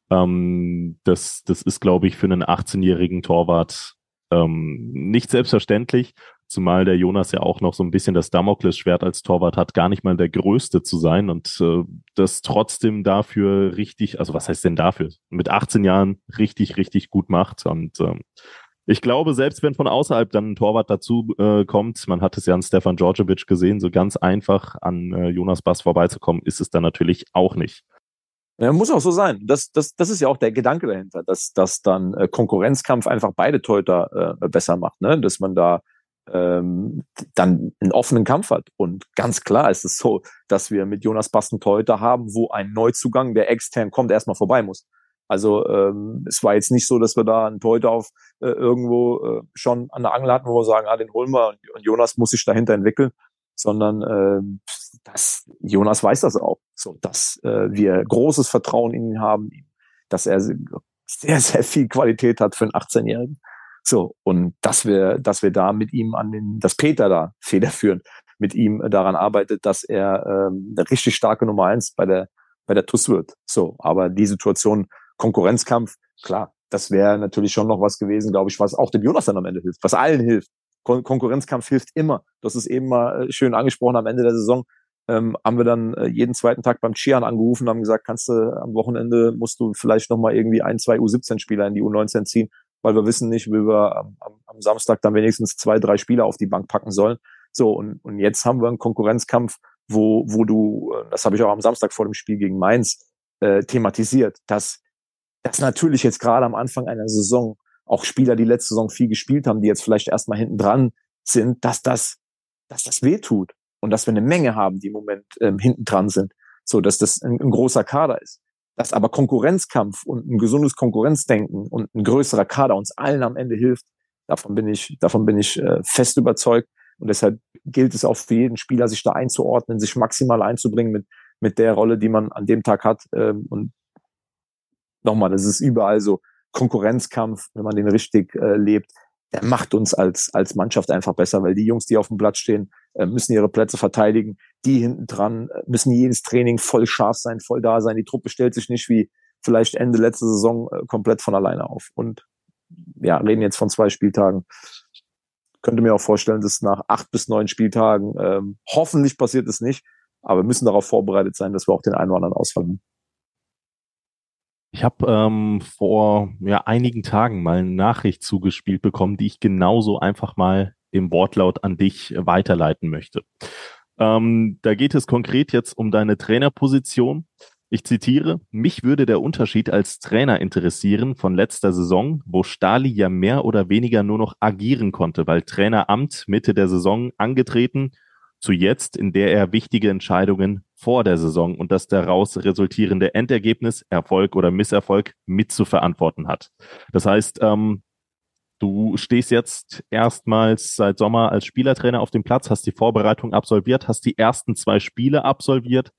Ähm, das, das ist, glaube ich, für einen 18-jährigen Torwart ähm, nicht selbstverständlich. Zumal der Jonas ja auch noch so ein bisschen das Damoklesschwert als Torwart hat, gar nicht mal der Größte zu sein und äh, das trotzdem dafür richtig, also was heißt denn dafür? Mit 18 Jahren richtig, richtig gut macht und ähm, ich glaube, selbst wenn von außerhalb dann ein Torwart dazu äh, kommt, man hat es ja an Stefan Djordjevic gesehen, so ganz einfach an äh, Jonas Bass vorbeizukommen, ist es dann natürlich auch nicht. Ja, muss auch so sein. Das, das, das ist ja auch der Gedanke dahinter, dass, dass dann äh, Konkurrenzkampf einfach beide Teuter äh, besser macht, ne? dass man da ähm, dann einen offenen Kampf hat. Und ganz klar ist es so, dass wir mit Jonas Bass einen Teuter haben, wo ein Neuzugang, der extern kommt, erstmal vorbei muss. Also ähm, es war jetzt nicht so, dass wir da einen Torhüter auf äh, irgendwo äh, schon an der Angel hatten, wo wir sagen, ah, den holen wir und, und Jonas muss sich dahinter entwickeln, sondern äh, das, Jonas weiß das auch, so dass äh, wir großes Vertrauen in ihn haben, dass er sehr, sehr viel Qualität hat für einen 18-Jährigen. So, und dass wir, dass wir da mit ihm an den, dass Peter da federführend mit ihm daran arbeitet, dass er ähm, eine richtig starke Nummer eins bei der, bei der TUS wird. So, aber die Situation Konkurrenzkampf, klar, das wäre natürlich schon noch was gewesen, glaube ich, was auch dem Jonas dann am Ende hilft, was allen hilft. Kon Konkurrenzkampf hilft immer. Das ist eben mal äh, schön angesprochen am Ende der Saison. Ähm, haben wir dann äh, jeden zweiten Tag beim Chian angerufen, haben gesagt, kannst du am Wochenende musst du vielleicht noch mal irgendwie ein, zwei U17-Spieler in die U19 ziehen, weil wir wissen nicht, wie wir am, am, am Samstag dann wenigstens zwei, drei Spieler auf die Bank packen sollen. So, und, und jetzt haben wir einen Konkurrenzkampf, wo, wo du, äh, das habe ich auch am Samstag vor dem Spiel gegen Mainz äh, thematisiert, dass dass natürlich jetzt gerade am Anfang einer Saison auch Spieler, die letzte Saison viel gespielt haben, die jetzt vielleicht erstmal hinten dran sind, dass das, dass das wehtut und dass wir eine Menge haben, die im Moment ähm, hinten dran sind, so dass das ein, ein großer Kader ist. Dass aber Konkurrenzkampf und ein gesundes Konkurrenzdenken und ein größerer Kader uns allen am Ende hilft, davon bin ich, davon bin ich äh, fest überzeugt. Und deshalb gilt es auch für jeden Spieler, sich da einzuordnen, sich maximal einzubringen mit, mit der Rolle, die man an dem Tag hat. Ähm, und nochmal, das ist überall so Konkurrenzkampf, wenn man den richtig äh, lebt, macht uns als, als Mannschaft einfach besser, weil die Jungs, die auf dem Platz stehen, äh, müssen ihre Plätze verteidigen. Die hinten dran äh, müssen jedes Training voll scharf sein, voll da sein. Die Truppe stellt sich nicht wie vielleicht Ende letzte Saison äh, komplett von alleine auf. Und ja, reden jetzt von zwei Spieltagen. Könnte mir auch vorstellen, dass nach acht bis neun Spieltagen ähm, hoffentlich passiert es nicht, aber wir müssen darauf vorbereitet sein, dass wir auch den einen oder anderen Ausfall haben. Ich habe ähm, vor ja, einigen Tagen mal eine Nachricht zugespielt bekommen, die ich genauso einfach mal im Wortlaut an dich weiterleiten möchte. Ähm, da geht es konkret jetzt um deine Trainerposition. Ich zitiere, mich würde der Unterschied als Trainer interessieren von letzter Saison, wo Stali ja mehr oder weniger nur noch agieren konnte, weil Traineramt Mitte der Saison angetreten zu jetzt, in der er wichtige Entscheidungen vor der Saison und das daraus resultierende Endergebnis, Erfolg oder Misserfolg mit zu verantworten hat. Das heißt, ähm, du stehst jetzt erstmals seit Sommer als Spielertrainer auf dem Platz, hast die Vorbereitung absolviert, hast die ersten zwei Spiele absolviert.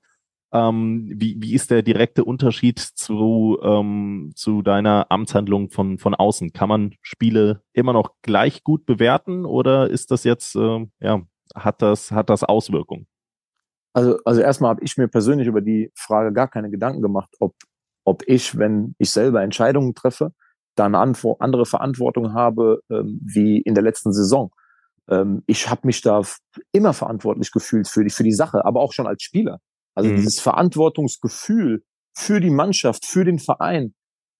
Ähm, wie, wie ist der direkte Unterschied zu, ähm, zu deiner Amtshandlung von, von außen? Kann man Spiele immer noch gleich gut bewerten oder ist das jetzt äh, ja, hat das, hat das Auswirkungen? Also, also erstmal habe ich mir persönlich über die Frage gar keine Gedanken gemacht, ob, ob ich, wenn ich selber Entscheidungen treffe, da eine andere Verantwortung habe ähm, wie in der letzten Saison. Ähm, ich habe mich da immer verantwortlich gefühlt für die, für die Sache, aber auch schon als Spieler. Also mhm. dieses Verantwortungsgefühl für die Mannschaft, für den Verein,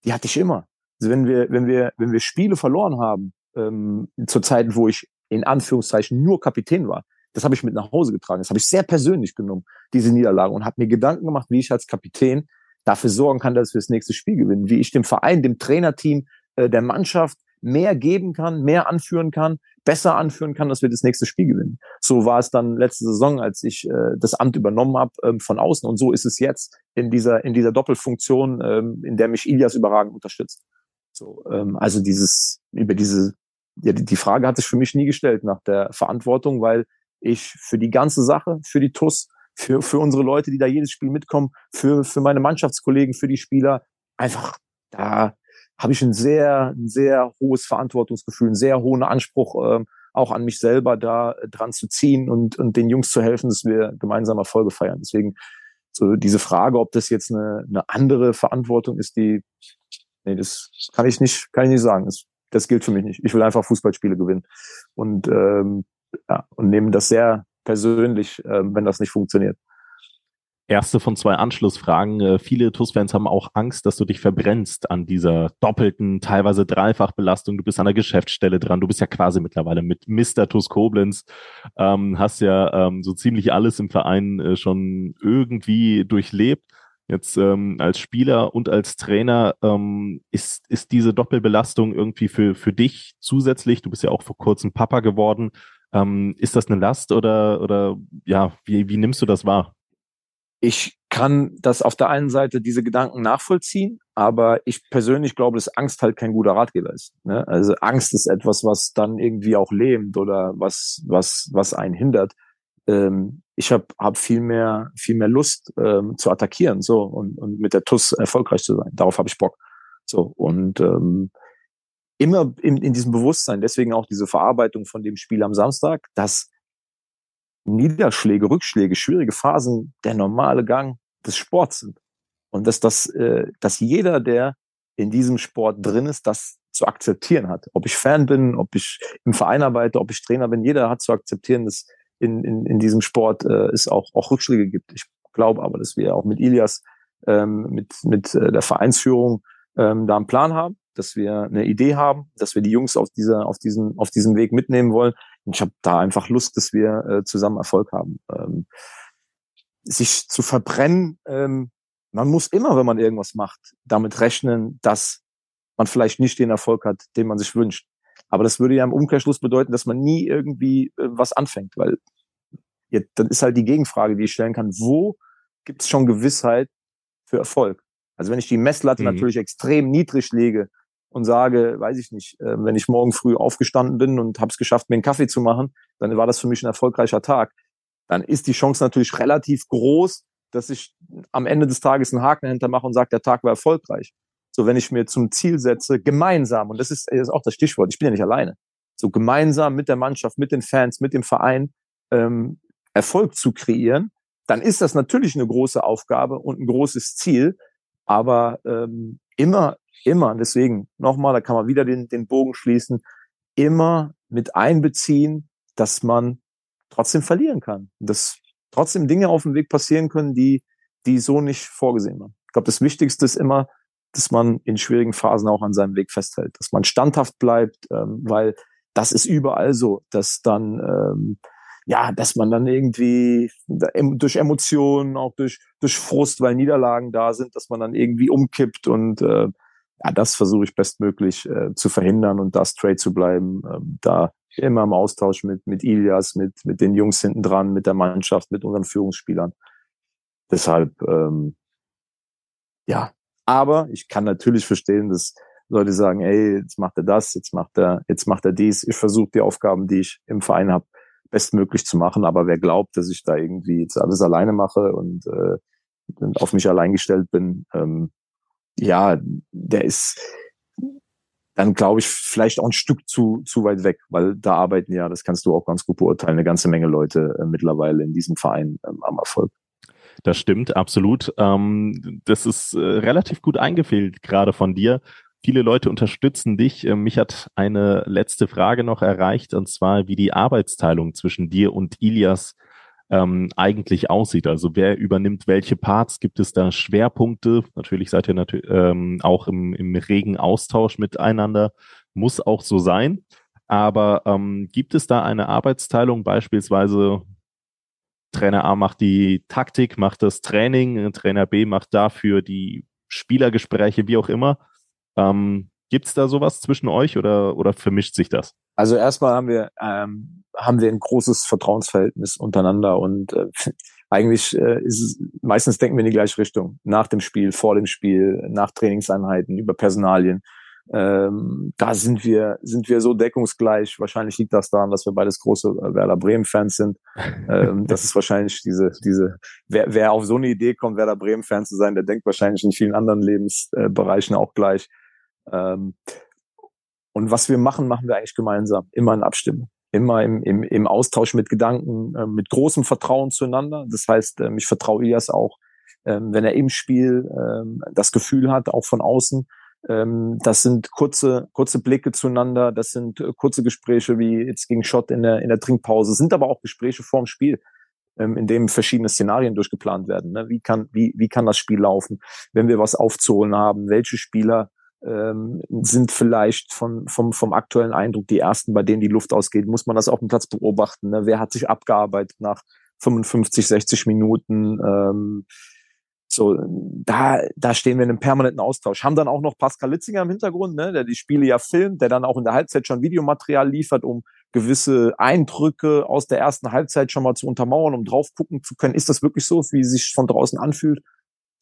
die hatte ich immer. Also wenn wir, wenn wir, wenn wir Spiele verloren haben, ähm, zur Zeit, wo ich in Anführungszeichen nur Kapitän war. Das habe ich mit nach Hause getragen. Das habe ich sehr persönlich genommen, diese Niederlage, und habe mir Gedanken gemacht, wie ich als Kapitän dafür sorgen kann, dass wir das nächste Spiel gewinnen, wie ich dem Verein, dem Trainerteam, äh, der Mannschaft mehr geben kann, mehr anführen kann, besser anführen kann, dass wir das nächste Spiel gewinnen. So war es dann letzte Saison, als ich äh, das Amt übernommen habe ähm, von außen. Und so ist es jetzt in dieser in dieser Doppelfunktion, ähm, in der mich Ilias überragend unterstützt. So, ähm, also dieses über diese ja, die, Frage hat sich für mich nie gestellt nach der Verantwortung, weil ich für die ganze Sache, für die TUS, für, für unsere Leute, die da jedes Spiel mitkommen, für, für meine Mannschaftskollegen, für die Spieler, einfach da habe ich ein sehr, ein sehr hohes Verantwortungsgefühl, einen sehr hohen Anspruch ähm, auch an mich selber da äh, dran zu ziehen und, und den Jungs zu helfen, dass wir gemeinsam Erfolge feiern. Deswegen so diese Frage, ob das jetzt eine, eine andere Verantwortung ist, die, nee, das kann ich nicht, kann ich nicht sagen. Das, das gilt für mich nicht. Ich will einfach Fußballspiele gewinnen und ähm, ja, und nehmen das sehr persönlich, ähm, wenn das nicht funktioniert. Erste von zwei Anschlussfragen. Äh, viele TUS-Fans haben auch Angst, dass du dich verbrennst an dieser doppelten, teilweise Dreifachbelastung. Du bist an der Geschäftsstelle dran. Du bist ja quasi mittlerweile mit Mr. TUS Koblenz. Ähm, hast ja ähm, so ziemlich alles im Verein äh, schon irgendwie durchlebt. Jetzt ähm, als Spieler und als Trainer ähm, ist, ist diese Doppelbelastung irgendwie für, für dich zusätzlich. Du bist ja auch vor kurzem Papa geworden. Ähm, ist das eine Last oder, oder ja, wie, wie nimmst du das wahr? ich kann das auf der einen Seite diese Gedanken nachvollziehen, aber ich persönlich glaube, dass Angst halt kein guter Ratgeber ist. Ne? Also Angst ist etwas, was dann irgendwie auch lähmt oder was was was einen hindert. Ähm, ich habe hab viel mehr viel mehr Lust ähm, zu attackieren so und, und mit der TUS erfolgreich zu sein. Darauf habe ich Bock. So und ähm, immer in, in diesem Bewusstsein. Deswegen auch diese Verarbeitung von dem Spiel am Samstag, dass Niederschläge, Rückschläge, schwierige Phasen der normale Gang des Sports sind. Und dass das, äh, dass jeder, der in diesem Sport drin ist, das zu akzeptieren hat. Ob ich Fan bin, ob ich im Verein arbeite, ob ich Trainer bin, jeder hat zu akzeptieren, dass in, in, in diesem Sport äh, es auch, auch Rückschläge gibt. Ich glaube aber, dass wir auch mit Ilias, ähm, mit, mit äh, der Vereinsführung ähm, da einen Plan haben, dass wir eine Idee haben, dass wir die Jungs auf dieser, auf diesen, auf diesem Weg mitnehmen wollen. Und ich habe da einfach Lust, dass wir äh, zusammen Erfolg haben. Ähm, sich zu verbrennen, ähm, man muss immer, wenn man irgendwas macht, damit rechnen, dass man vielleicht nicht den Erfolg hat, den man sich wünscht. Aber das würde ja im Umkehrschluss bedeuten, dass man nie irgendwie äh, was anfängt, weil jetzt, dann ist halt die Gegenfrage, die ich stellen kann, wo gibt es schon Gewissheit für Erfolg? Also wenn ich die Messlatte mhm. natürlich extrem niedrig lege und sage, weiß ich nicht, äh, wenn ich morgen früh aufgestanden bin und habe es geschafft, mir einen Kaffee zu machen, dann war das für mich ein erfolgreicher Tag. Dann ist die Chance natürlich relativ groß, dass ich am Ende des Tages einen Haken dahinter mache und sage, der Tag war erfolgreich. So, wenn ich mir zum Ziel setze, gemeinsam, und das ist, ist auch das Stichwort, ich bin ja nicht alleine, so gemeinsam mit der Mannschaft, mit den Fans, mit dem Verein ähm, Erfolg zu kreieren, dann ist das natürlich eine große Aufgabe und ein großes Ziel, aber ähm, immer immer, deswegen nochmal, da kann man wieder den, den Bogen schließen, immer mit einbeziehen, dass man trotzdem verlieren kann. Dass trotzdem Dinge auf dem Weg passieren können, die, die so nicht vorgesehen waren. Ich glaube, das Wichtigste ist immer, dass man in schwierigen Phasen auch an seinem Weg festhält, dass man standhaft bleibt, ähm, weil das ist überall so, dass dann ähm, ja, dass man dann irgendwie durch Emotionen, auch durch durch Frust, weil Niederlagen da sind, dass man dann irgendwie umkippt und äh, ja, das versuche ich bestmöglich äh, zu verhindern und da straight zu bleiben. Ähm, da immer im Austausch mit, mit Ilias, mit, mit den Jungs hinten dran, mit der Mannschaft, mit unseren Führungsspielern. Deshalb, ähm, ja, aber ich kann natürlich verstehen, dass Leute sagen, ey, jetzt macht er das, jetzt macht er, jetzt macht er dies. Ich versuche die Aufgaben, die ich im Verein habe, bestmöglich zu machen. Aber wer glaubt, dass ich da irgendwie jetzt alles alleine mache und, äh, auf mich allein gestellt bin, ähm, ja, der ist dann glaube ich vielleicht auch ein Stück zu zu weit weg, weil da arbeiten ja, das kannst du auch ganz gut beurteilen, eine ganze Menge Leute äh, mittlerweile in diesem Verein ähm, am Erfolg. Das stimmt, absolut. Ähm, das ist äh, relativ gut eingefehlt, gerade von dir. Viele Leute unterstützen dich. Äh, mich hat eine letzte Frage noch erreicht, und zwar, wie die Arbeitsteilung zwischen dir und Ilias ähm, eigentlich aussieht. Also wer übernimmt welche Parts? Gibt es da Schwerpunkte? Natürlich seid ihr natürlich ähm, auch im, im regen Austausch miteinander. Muss auch so sein. Aber ähm, gibt es da eine Arbeitsteilung, beispielsweise Trainer A macht die Taktik, macht das Training, Trainer B macht dafür die Spielergespräche, wie auch immer. Ähm, Gibt es da sowas zwischen euch oder, oder vermischt sich das? Also erstmal haben wir, ähm, haben wir ein großes Vertrauensverhältnis untereinander und äh, eigentlich äh, ist es, meistens denken wir in die gleiche Richtung. Nach dem Spiel, vor dem Spiel, nach Trainingseinheiten, über Personalien. Ähm, da sind wir, sind wir so deckungsgleich. Wahrscheinlich liegt das daran, dass wir beides große äh, Werder Bremen-Fans sind. ähm, das ist wahrscheinlich diese, diese, wer, wer auf so eine Idee kommt, Werder Bremen-Fan zu sein, der denkt wahrscheinlich in vielen anderen Lebensbereichen auch gleich. Ähm, und was wir machen, machen wir eigentlich gemeinsam, immer in Abstimmung. immer im, im, im Austausch mit Gedanken, äh, mit großem Vertrauen zueinander. Das heißt, ähm, ich vertraue Ilias auch, ähm, wenn er im Spiel ähm, das Gefühl hat, auch von außen. Ähm, das sind kurze, kurze Blicke zueinander, das sind äh, kurze Gespräche wie jetzt gegen Schott in der, in der Trinkpause, sind aber auch Gespräche vorm Spiel ähm, in dem verschiedene Szenarien durchgeplant werden. Ne? Wie kann, wie, wie kann das Spiel laufen, wenn wir was aufzuholen haben? Welche Spieler ähm, sind vielleicht von, vom, vom aktuellen Eindruck die ersten, bei denen die Luft ausgeht? Muss man das auf dem Platz beobachten? Ne? Wer hat sich abgearbeitet nach 55, 60 Minuten? Ähm, so, da, da stehen wir in einem permanenten Austausch. Haben dann auch noch Pascal Litzinger im Hintergrund, ne, der die Spiele ja filmt, der dann auch in der Halbzeit schon Videomaterial liefert, um gewisse Eindrücke aus der ersten Halbzeit schon mal zu untermauern, um drauf gucken zu können, ist das wirklich so, wie es sich von draußen anfühlt?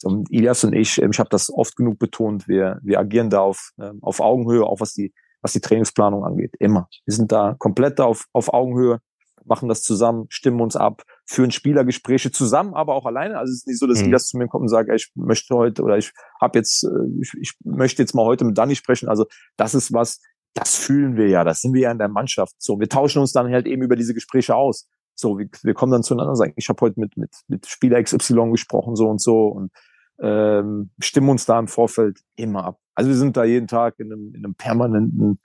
Und Ilias und ich, ähm, ich habe das oft genug betont, wir, wir agieren da auf, ähm, auf Augenhöhe, auch was die, was die Trainingsplanung angeht. Immer. Wir sind da komplett auf, auf Augenhöhe, machen das zusammen, stimmen uns ab, führen Spielergespräche zusammen, aber auch alleine. Also es ist nicht so, dass mhm. Ilias zu mir kommt und sagt, ich möchte heute oder ich habe jetzt, äh, ich, ich möchte jetzt mal heute mit Dani sprechen. Also das ist was, das fühlen wir ja, das sind wir ja in der Mannschaft. So, wir tauschen uns dann halt eben über diese Gespräche aus. So, wir, wir kommen dann zueinander und sagen, ich habe heute mit, mit, mit Spieler XY gesprochen, so und so und ähm, stimmen uns da im Vorfeld immer ab. Also wir sind da jeden Tag in einem, in einem permanenten,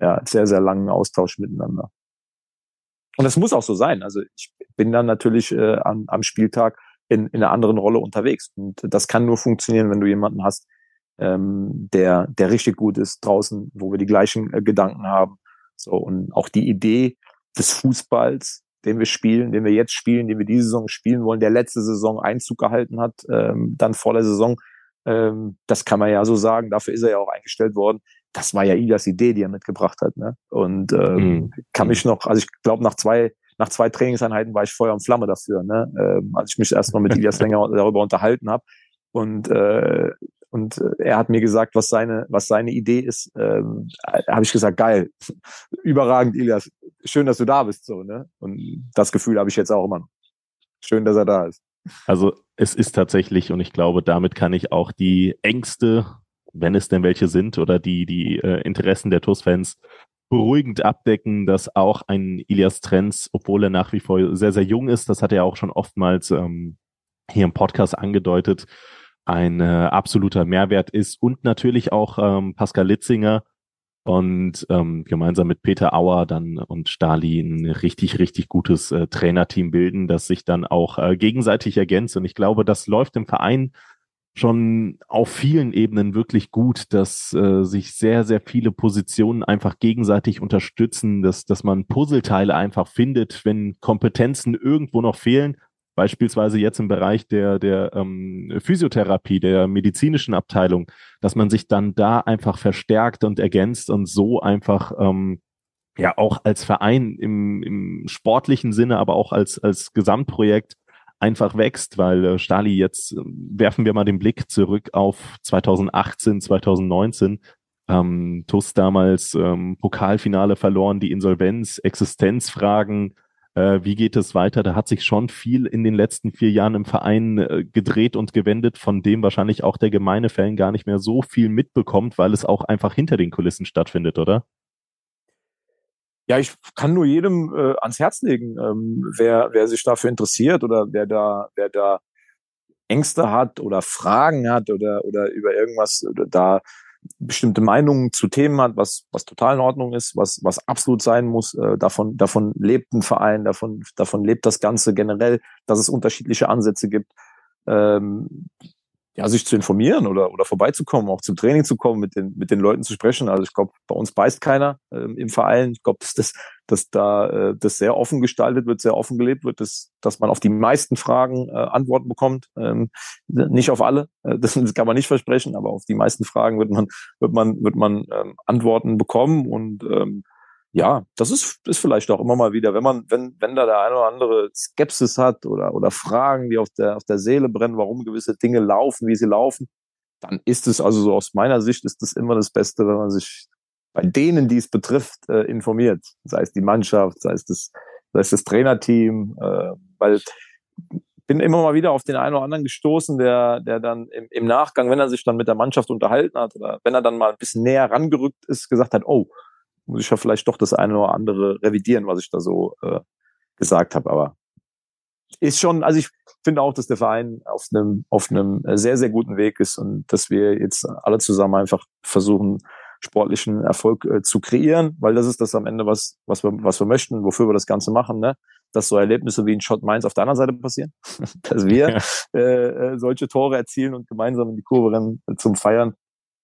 ja, sehr, sehr langen Austausch miteinander. Und das muss auch so sein. Also ich bin dann natürlich äh, am, am Spieltag in, in einer anderen Rolle unterwegs. Und das kann nur funktionieren, wenn du jemanden hast, ähm, der, der richtig gut ist draußen, wo wir die gleichen äh, Gedanken haben. So, und auch die Idee des Fußballs, den wir spielen, den wir jetzt spielen, den wir diese Saison spielen wollen, der letzte Saison Einzug gehalten hat, ähm, dann vor der Saison, ähm, das kann man ja so sagen, dafür ist er ja auch eingestellt worden. Das war ja Idas Idee, die er mitgebracht hat. Ne? Und ähm, mhm. kann mich noch, also ich glaube, nach zwei, nach zwei Trainingseinheiten war ich Feuer und Flamme dafür, ne? ähm, als ich mich erstmal mit Ilias länger darüber unterhalten habe. Und äh, und er hat mir gesagt, was seine, was seine Idee ist. Ähm, habe ich gesagt, geil, überragend, Ilias. Schön, dass du da bist. So, ne? Und das Gefühl habe ich jetzt auch immer noch. Schön, dass er da ist. Also es ist tatsächlich, und ich glaube, damit kann ich auch die Ängste, wenn es denn welche sind, oder die, die äh, Interessen der TUS-Fans beruhigend abdecken, dass auch ein Ilias Trenz, obwohl er nach wie vor sehr, sehr jung ist, das hat er auch schon oftmals ähm, hier im Podcast angedeutet, ein äh, absoluter Mehrwert ist und natürlich auch ähm, Pascal Litzinger und ähm, gemeinsam mit Peter Auer dann und Stali ein richtig, richtig gutes äh, Trainerteam bilden, das sich dann auch äh, gegenseitig ergänzt. Und ich glaube, das läuft im Verein schon auf vielen Ebenen wirklich gut, dass äh, sich sehr, sehr viele Positionen einfach gegenseitig unterstützen, dass, dass man Puzzleteile einfach findet, wenn Kompetenzen irgendwo noch fehlen. Beispielsweise jetzt im Bereich der, der ähm, Physiotherapie, der medizinischen Abteilung, dass man sich dann da einfach verstärkt und ergänzt und so einfach ähm, ja auch als Verein im, im sportlichen Sinne, aber auch als, als Gesamtprojekt einfach wächst, weil äh, Stali jetzt äh, werfen wir mal den Blick zurück auf 2018, 2019. Ähm, TUS damals ähm, Pokalfinale verloren, die Insolvenz, Existenzfragen, äh, wie geht es weiter? Da hat sich schon viel in den letzten vier Jahren im Verein äh, gedreht und gewendet, von dem wahrscheinlich auch der gemeine Fan gar nicht mehr so viel mitbekommt, weil es auch einfach hinter den Kulissen stattfindet, oder? Ja, ich kann nur jedem äh, ans Herz legen, ähm, wer, wer sich dafür interessiert oder wer da, wer da Ängste hat oder Fragen hat oder, oder über irgendwas oder da bestimmte Meinungen zu Themen hat, was, was total in Ordnung ist, was, was absolut sein muss. Äh, davon, davon lebt ein Verein, davon, davon lebt das Ganze generell, dass es unterschiedliche Ansätze gibt. Ähm, ja, sich zu informieren oder, oder vorbeizukommen, auch zum Training zu kommen, mit den, mit den Leuten zu sprechen. Also ich glaube, bei uns beißt keiner ähm, im Verein. Ich glaube, dass, das, dass da äh, das sehr offen gestaltet wird, sehr offen gelebt wird, dass, dass man auf die meisten Fragen äh, Antworten bekommt. Ähm, nicht auf alle, äh, das, kann man nicht versprechen, aber auf die meisten Fragen wird man, wird man, wird man ähm, Antworten bekommen und ähm, ja, das ist, ist vielleicht auch immer mal wieder, wenn man, wenn, wenn da der eine oder andere Skepsis hat oder, oder Fragen, die auf der, auf der Seele brennen, warum gewisse Dinge laufen, wie sie laufen, dann ist es, also so aus meiner Sicht, ist es immer das Beste, wenn man sich bei denen, die es betrifft, äh, informiert. Sei es die Mannschaft, sei es das, sei es das Trainerteam, äh, weil bin immer mal wieder auf den einen oder anderen gestoßen, der, der dann im, im Nachgang, wenn er sich dann mit der Mannschaft unterhalten hat oder wenn er dann mal ein bisschen näher rangerückt ist, gesagt hat, oh, muss ich ja vielleicht doch das eine oder andere revidieren, was ich da so äh, gesagt habe. Aber ist schon, also ich finde auch, dass der Verein auf einem, auf einem sehr, sehr guten Weg ist und dass wir jetzt alle zusammen einfach versuchen, sportlichen Erfolg äh, zu kreieren, weil das ist das am Ende, was, was wir, was wir möchten, wofür wir das Ganze machen, ne? Dass so Erlebnisse wie ein Shot Mainz auf der anderen Seite passieren, dass wir ja. äh, äh, solche Tore erzielen und gemeinsam in die Kurve rennen äh, zum Feiern.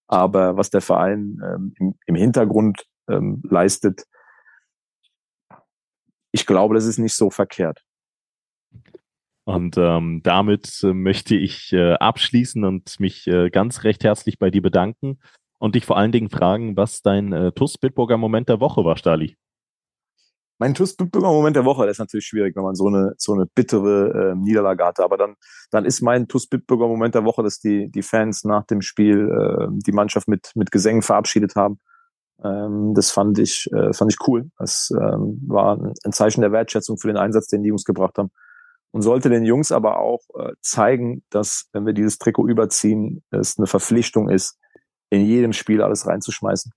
Aber was der Verein ähm, im, im Hintergrund ähm, leistet, ich glaube, das ist nicht so verkehrt. Und ähm, damit äh, möchte ich äh, abschließen und mich äh, ganz recht herzlich bei dir bedanken und dich vor allen Dingen fragen, was dein äh, TUS Bitburger Moment der Woche war, Stali. Mein TUS Bitburger Moment der Woche, das ist natürlich schwierig, wenn man so eine so eine bittere äh, Niederlage hatte. Aber dann dann ist mein TUS Bitburger Moment der Woche, dass die die Fans nach dem Spiel äh, die Mannschaft mit mit Gesängen verabschiedet haben. Ähm, das fand ich äh, fand ich cool. Das ähm, war ein Zeichen der Wertschätzung für den Einsatz, den die Jungs gebracht haben und sollte den Jungs aber auch äh, zeigen, dass wenn wir dieses Trikot überziehen, es eine Verpflichtung ist, in jedem Spiel alles reinzuschmeißen.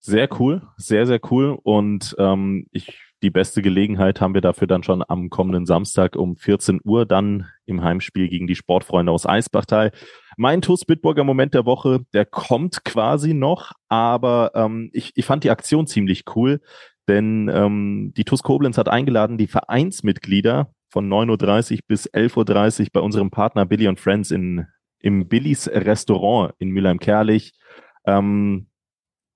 Sehr cool, sehr, sehr cool. Und ähm, ich, die beste Gelegenheit haben wir dafür dann schon am kommenden Samstag um 14 Uhr dann im Heimspiel gegen die Sportfreunde aus Eisbachtal. Mein TuS Bitburger Moment der Woche, der kommt quasi noch, aber ähm, ich, ich fand die Aktion ziemlich cool, denn ähm, die TuS Koblenz hat eingeladen, die Vereinsmitglieder von 9.30 Uhr bis 11.30 Uhr bei unserem Partner Billy und Friends in im Billys Restaurant in Mülheim-Kerlich ähm,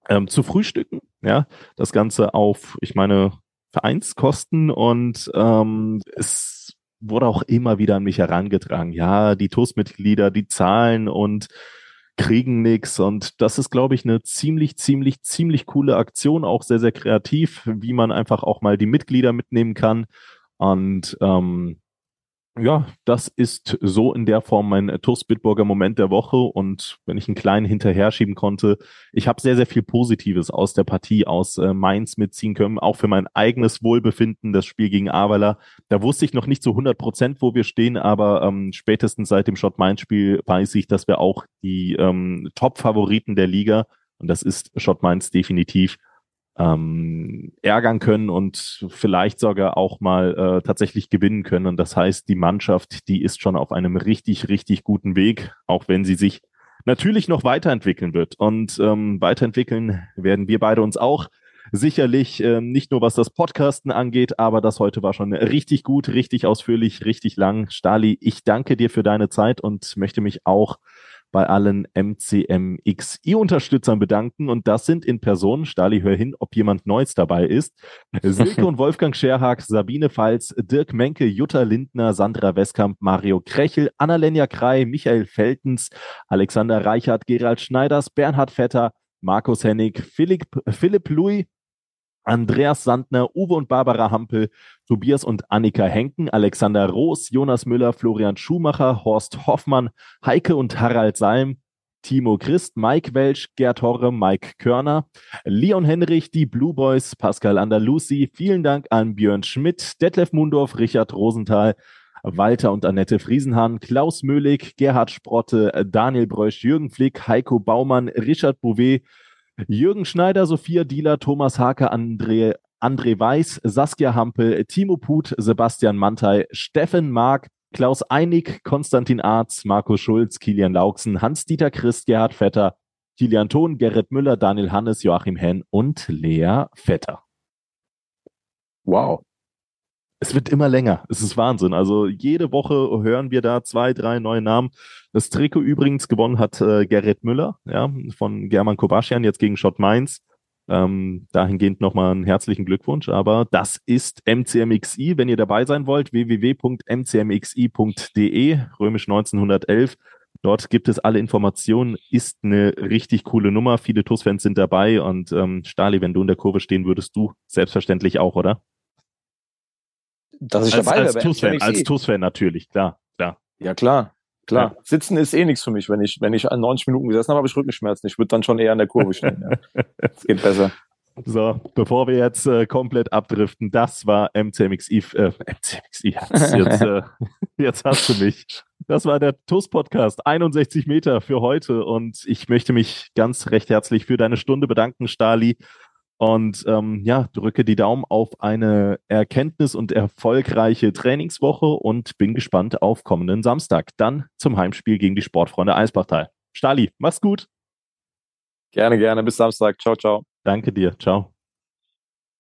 ähm, zu frühstücken. Ja, das Ganze auf, ich meine, Vereinskosten und ähm, es wurde auch immer wieder an mich herangetragen. Ja, die TUS-Mitglieder, die zahlen und kriegen nix und das ist, glaube ich, eine ziemlich, ziemlich, ziemlich coole Aktion, auch sehr, sehr kreativ, wie man einfach auch mal die Mitglieder mitnehmen kann und ähm, ja, das ist so in der Form mein TUS Bitburger Moment der Woche. Und wenn ich einen kleinen hinterher schieben konnte, ich habe sehr, sehr viel Positives aus der Partie aus äh, Mainz mitziehen können, auch für mein eigenes Wohlbefinden, das Spiel gegen Avala. Da wusste ich noch nicht zu 100 Prozent, wo wir stehen, aber ähm, spätestens seit dem Schott-Mainz-Spiel weiß ich, dass wir auch die ähm, Top-Favoriten der Liga, und das ist Schott Mainz definitiv, ähm, ärgern können und vielleicht sogar auch mal äh, tatsächlich gewinnen können. Und das heißt, die Mannschaft, die ist schon auf einem richtig, richtig guten Weg, auch wenn sie sich natürlich noch weiterentwickeln wird. Und ähm, weiterentwickeln werden wir beide uns auch. Sicherlich äh, nicht nur was das Podcasten angeht, aber das heute war schon richtig gut, richtig ausführlich, richtig lang. Stali, ich danke dir für deine Zeit und möchte mich auch bei allen MCMXI-Unterstützern bedanken. Und das sind in Person, Stali, hör hin, ob jemand Neues dabei ist. Silke und Wolfgang Scherhag, Sabine Pfalz, Dirk Menke, Jutta Lindner, Sandra Westkamp, Mario Krechel, Annalenja Krei, Michael Feltens, Alexander Reichert, Gerald Schneiders, Bernhard Vetter, Markus Hennig, Philipp, Philipp Louis, Andreas Sandner, Uwe und Barbara Hampel, Tobias und Annika Henken, Alexander Roos, Jonas Müller, Florian Schumacher, Horst Hoffmann, Heike und Harald Salm, Timo Christ, Mike Welsch, Gerd Horre, Mike Körner, Leon Henrich, die Blue Boys, Pascal Andalusi, vielen Dank an Björn Schmidt, Detlef Mundorf, Richard Rosenthal, Walter und Annette Friesenhahn, Klaus Möhlig, Gerhard Sprotte, Daniel Breusch, Jürgen Flick, Heiko Baumann, Richard Bouvet, Jürgen Schneider, Sophia Dieler, Thomas Hake, André, André Weiß, Saskia Hampel, Timo Put, Sebastian Mantei, Steffen Mark, Klaus Einig, Konstantin Arz, Markus Schulz, Kilian Lauksen, Hans-Dieter Christ, Gerhard Vetter, Kilian Thon, Gerrit Müller, Daniel Hannes, Joachim Henn und Lea Vetter. Wow es wird immer länger. Es ist Wahnsinn. Also jede Woche hören wir da zwei, drei neue Namen. Das Trikot übrigens gewonnen hat äh, Gerrit Müller, ja, von German Kobaschian, jetzt gegen Schott Mainz. Ähm, dahingehend nochmal einen herzlichen Glückwunsch. Aber das ist MCMXI. Wenn ihr dabei sein wollt, www.mcmxi.de, römisch 1911. Dort gibt es alle Informationen. Ist eine richtig coole Nummer. Viele TUS-Fans sind dabei. Und ähm, Stali, wenn du in der Kurve stehen würdest, du selbstverständlich auch, oder? Dass ich als, dabei als TuS-Fan, als TuS-Fan natürlich, klar, klar. Ja, klar. Klar, ja. sitzen ist eh nichts für mich. Wenn ich, wenn ich an 90 Minuten gesessen habe, habe ich Rückenschmerzen. Ich würde dann schon eher an der Kurve stehen. Ja. Das geht besser. So, bevor wir jetzt äh, komplett abdriften, das war MCMXI. Äh, MCMXI, jetzt, jetzt, äh, jetzt hast du mich. das war der TUS-Podcast. 61 Meter für heute. Und ich möchte mich ganz recht herzlich für deine Stunde bedanken, Stali. Und ähm, ja, drücke die Daumen auf eine Erkenntnis- und erfolgreiche Trainingswoche und bin gespannt auf kommenden Samstag. Dann zum Heimspiel gegen die Sportfreunde Eisbachtal. Stali, mach's gut. Gerne, gerne. Bis Samstag. Ciao, ciao. Danke dir. Ciao.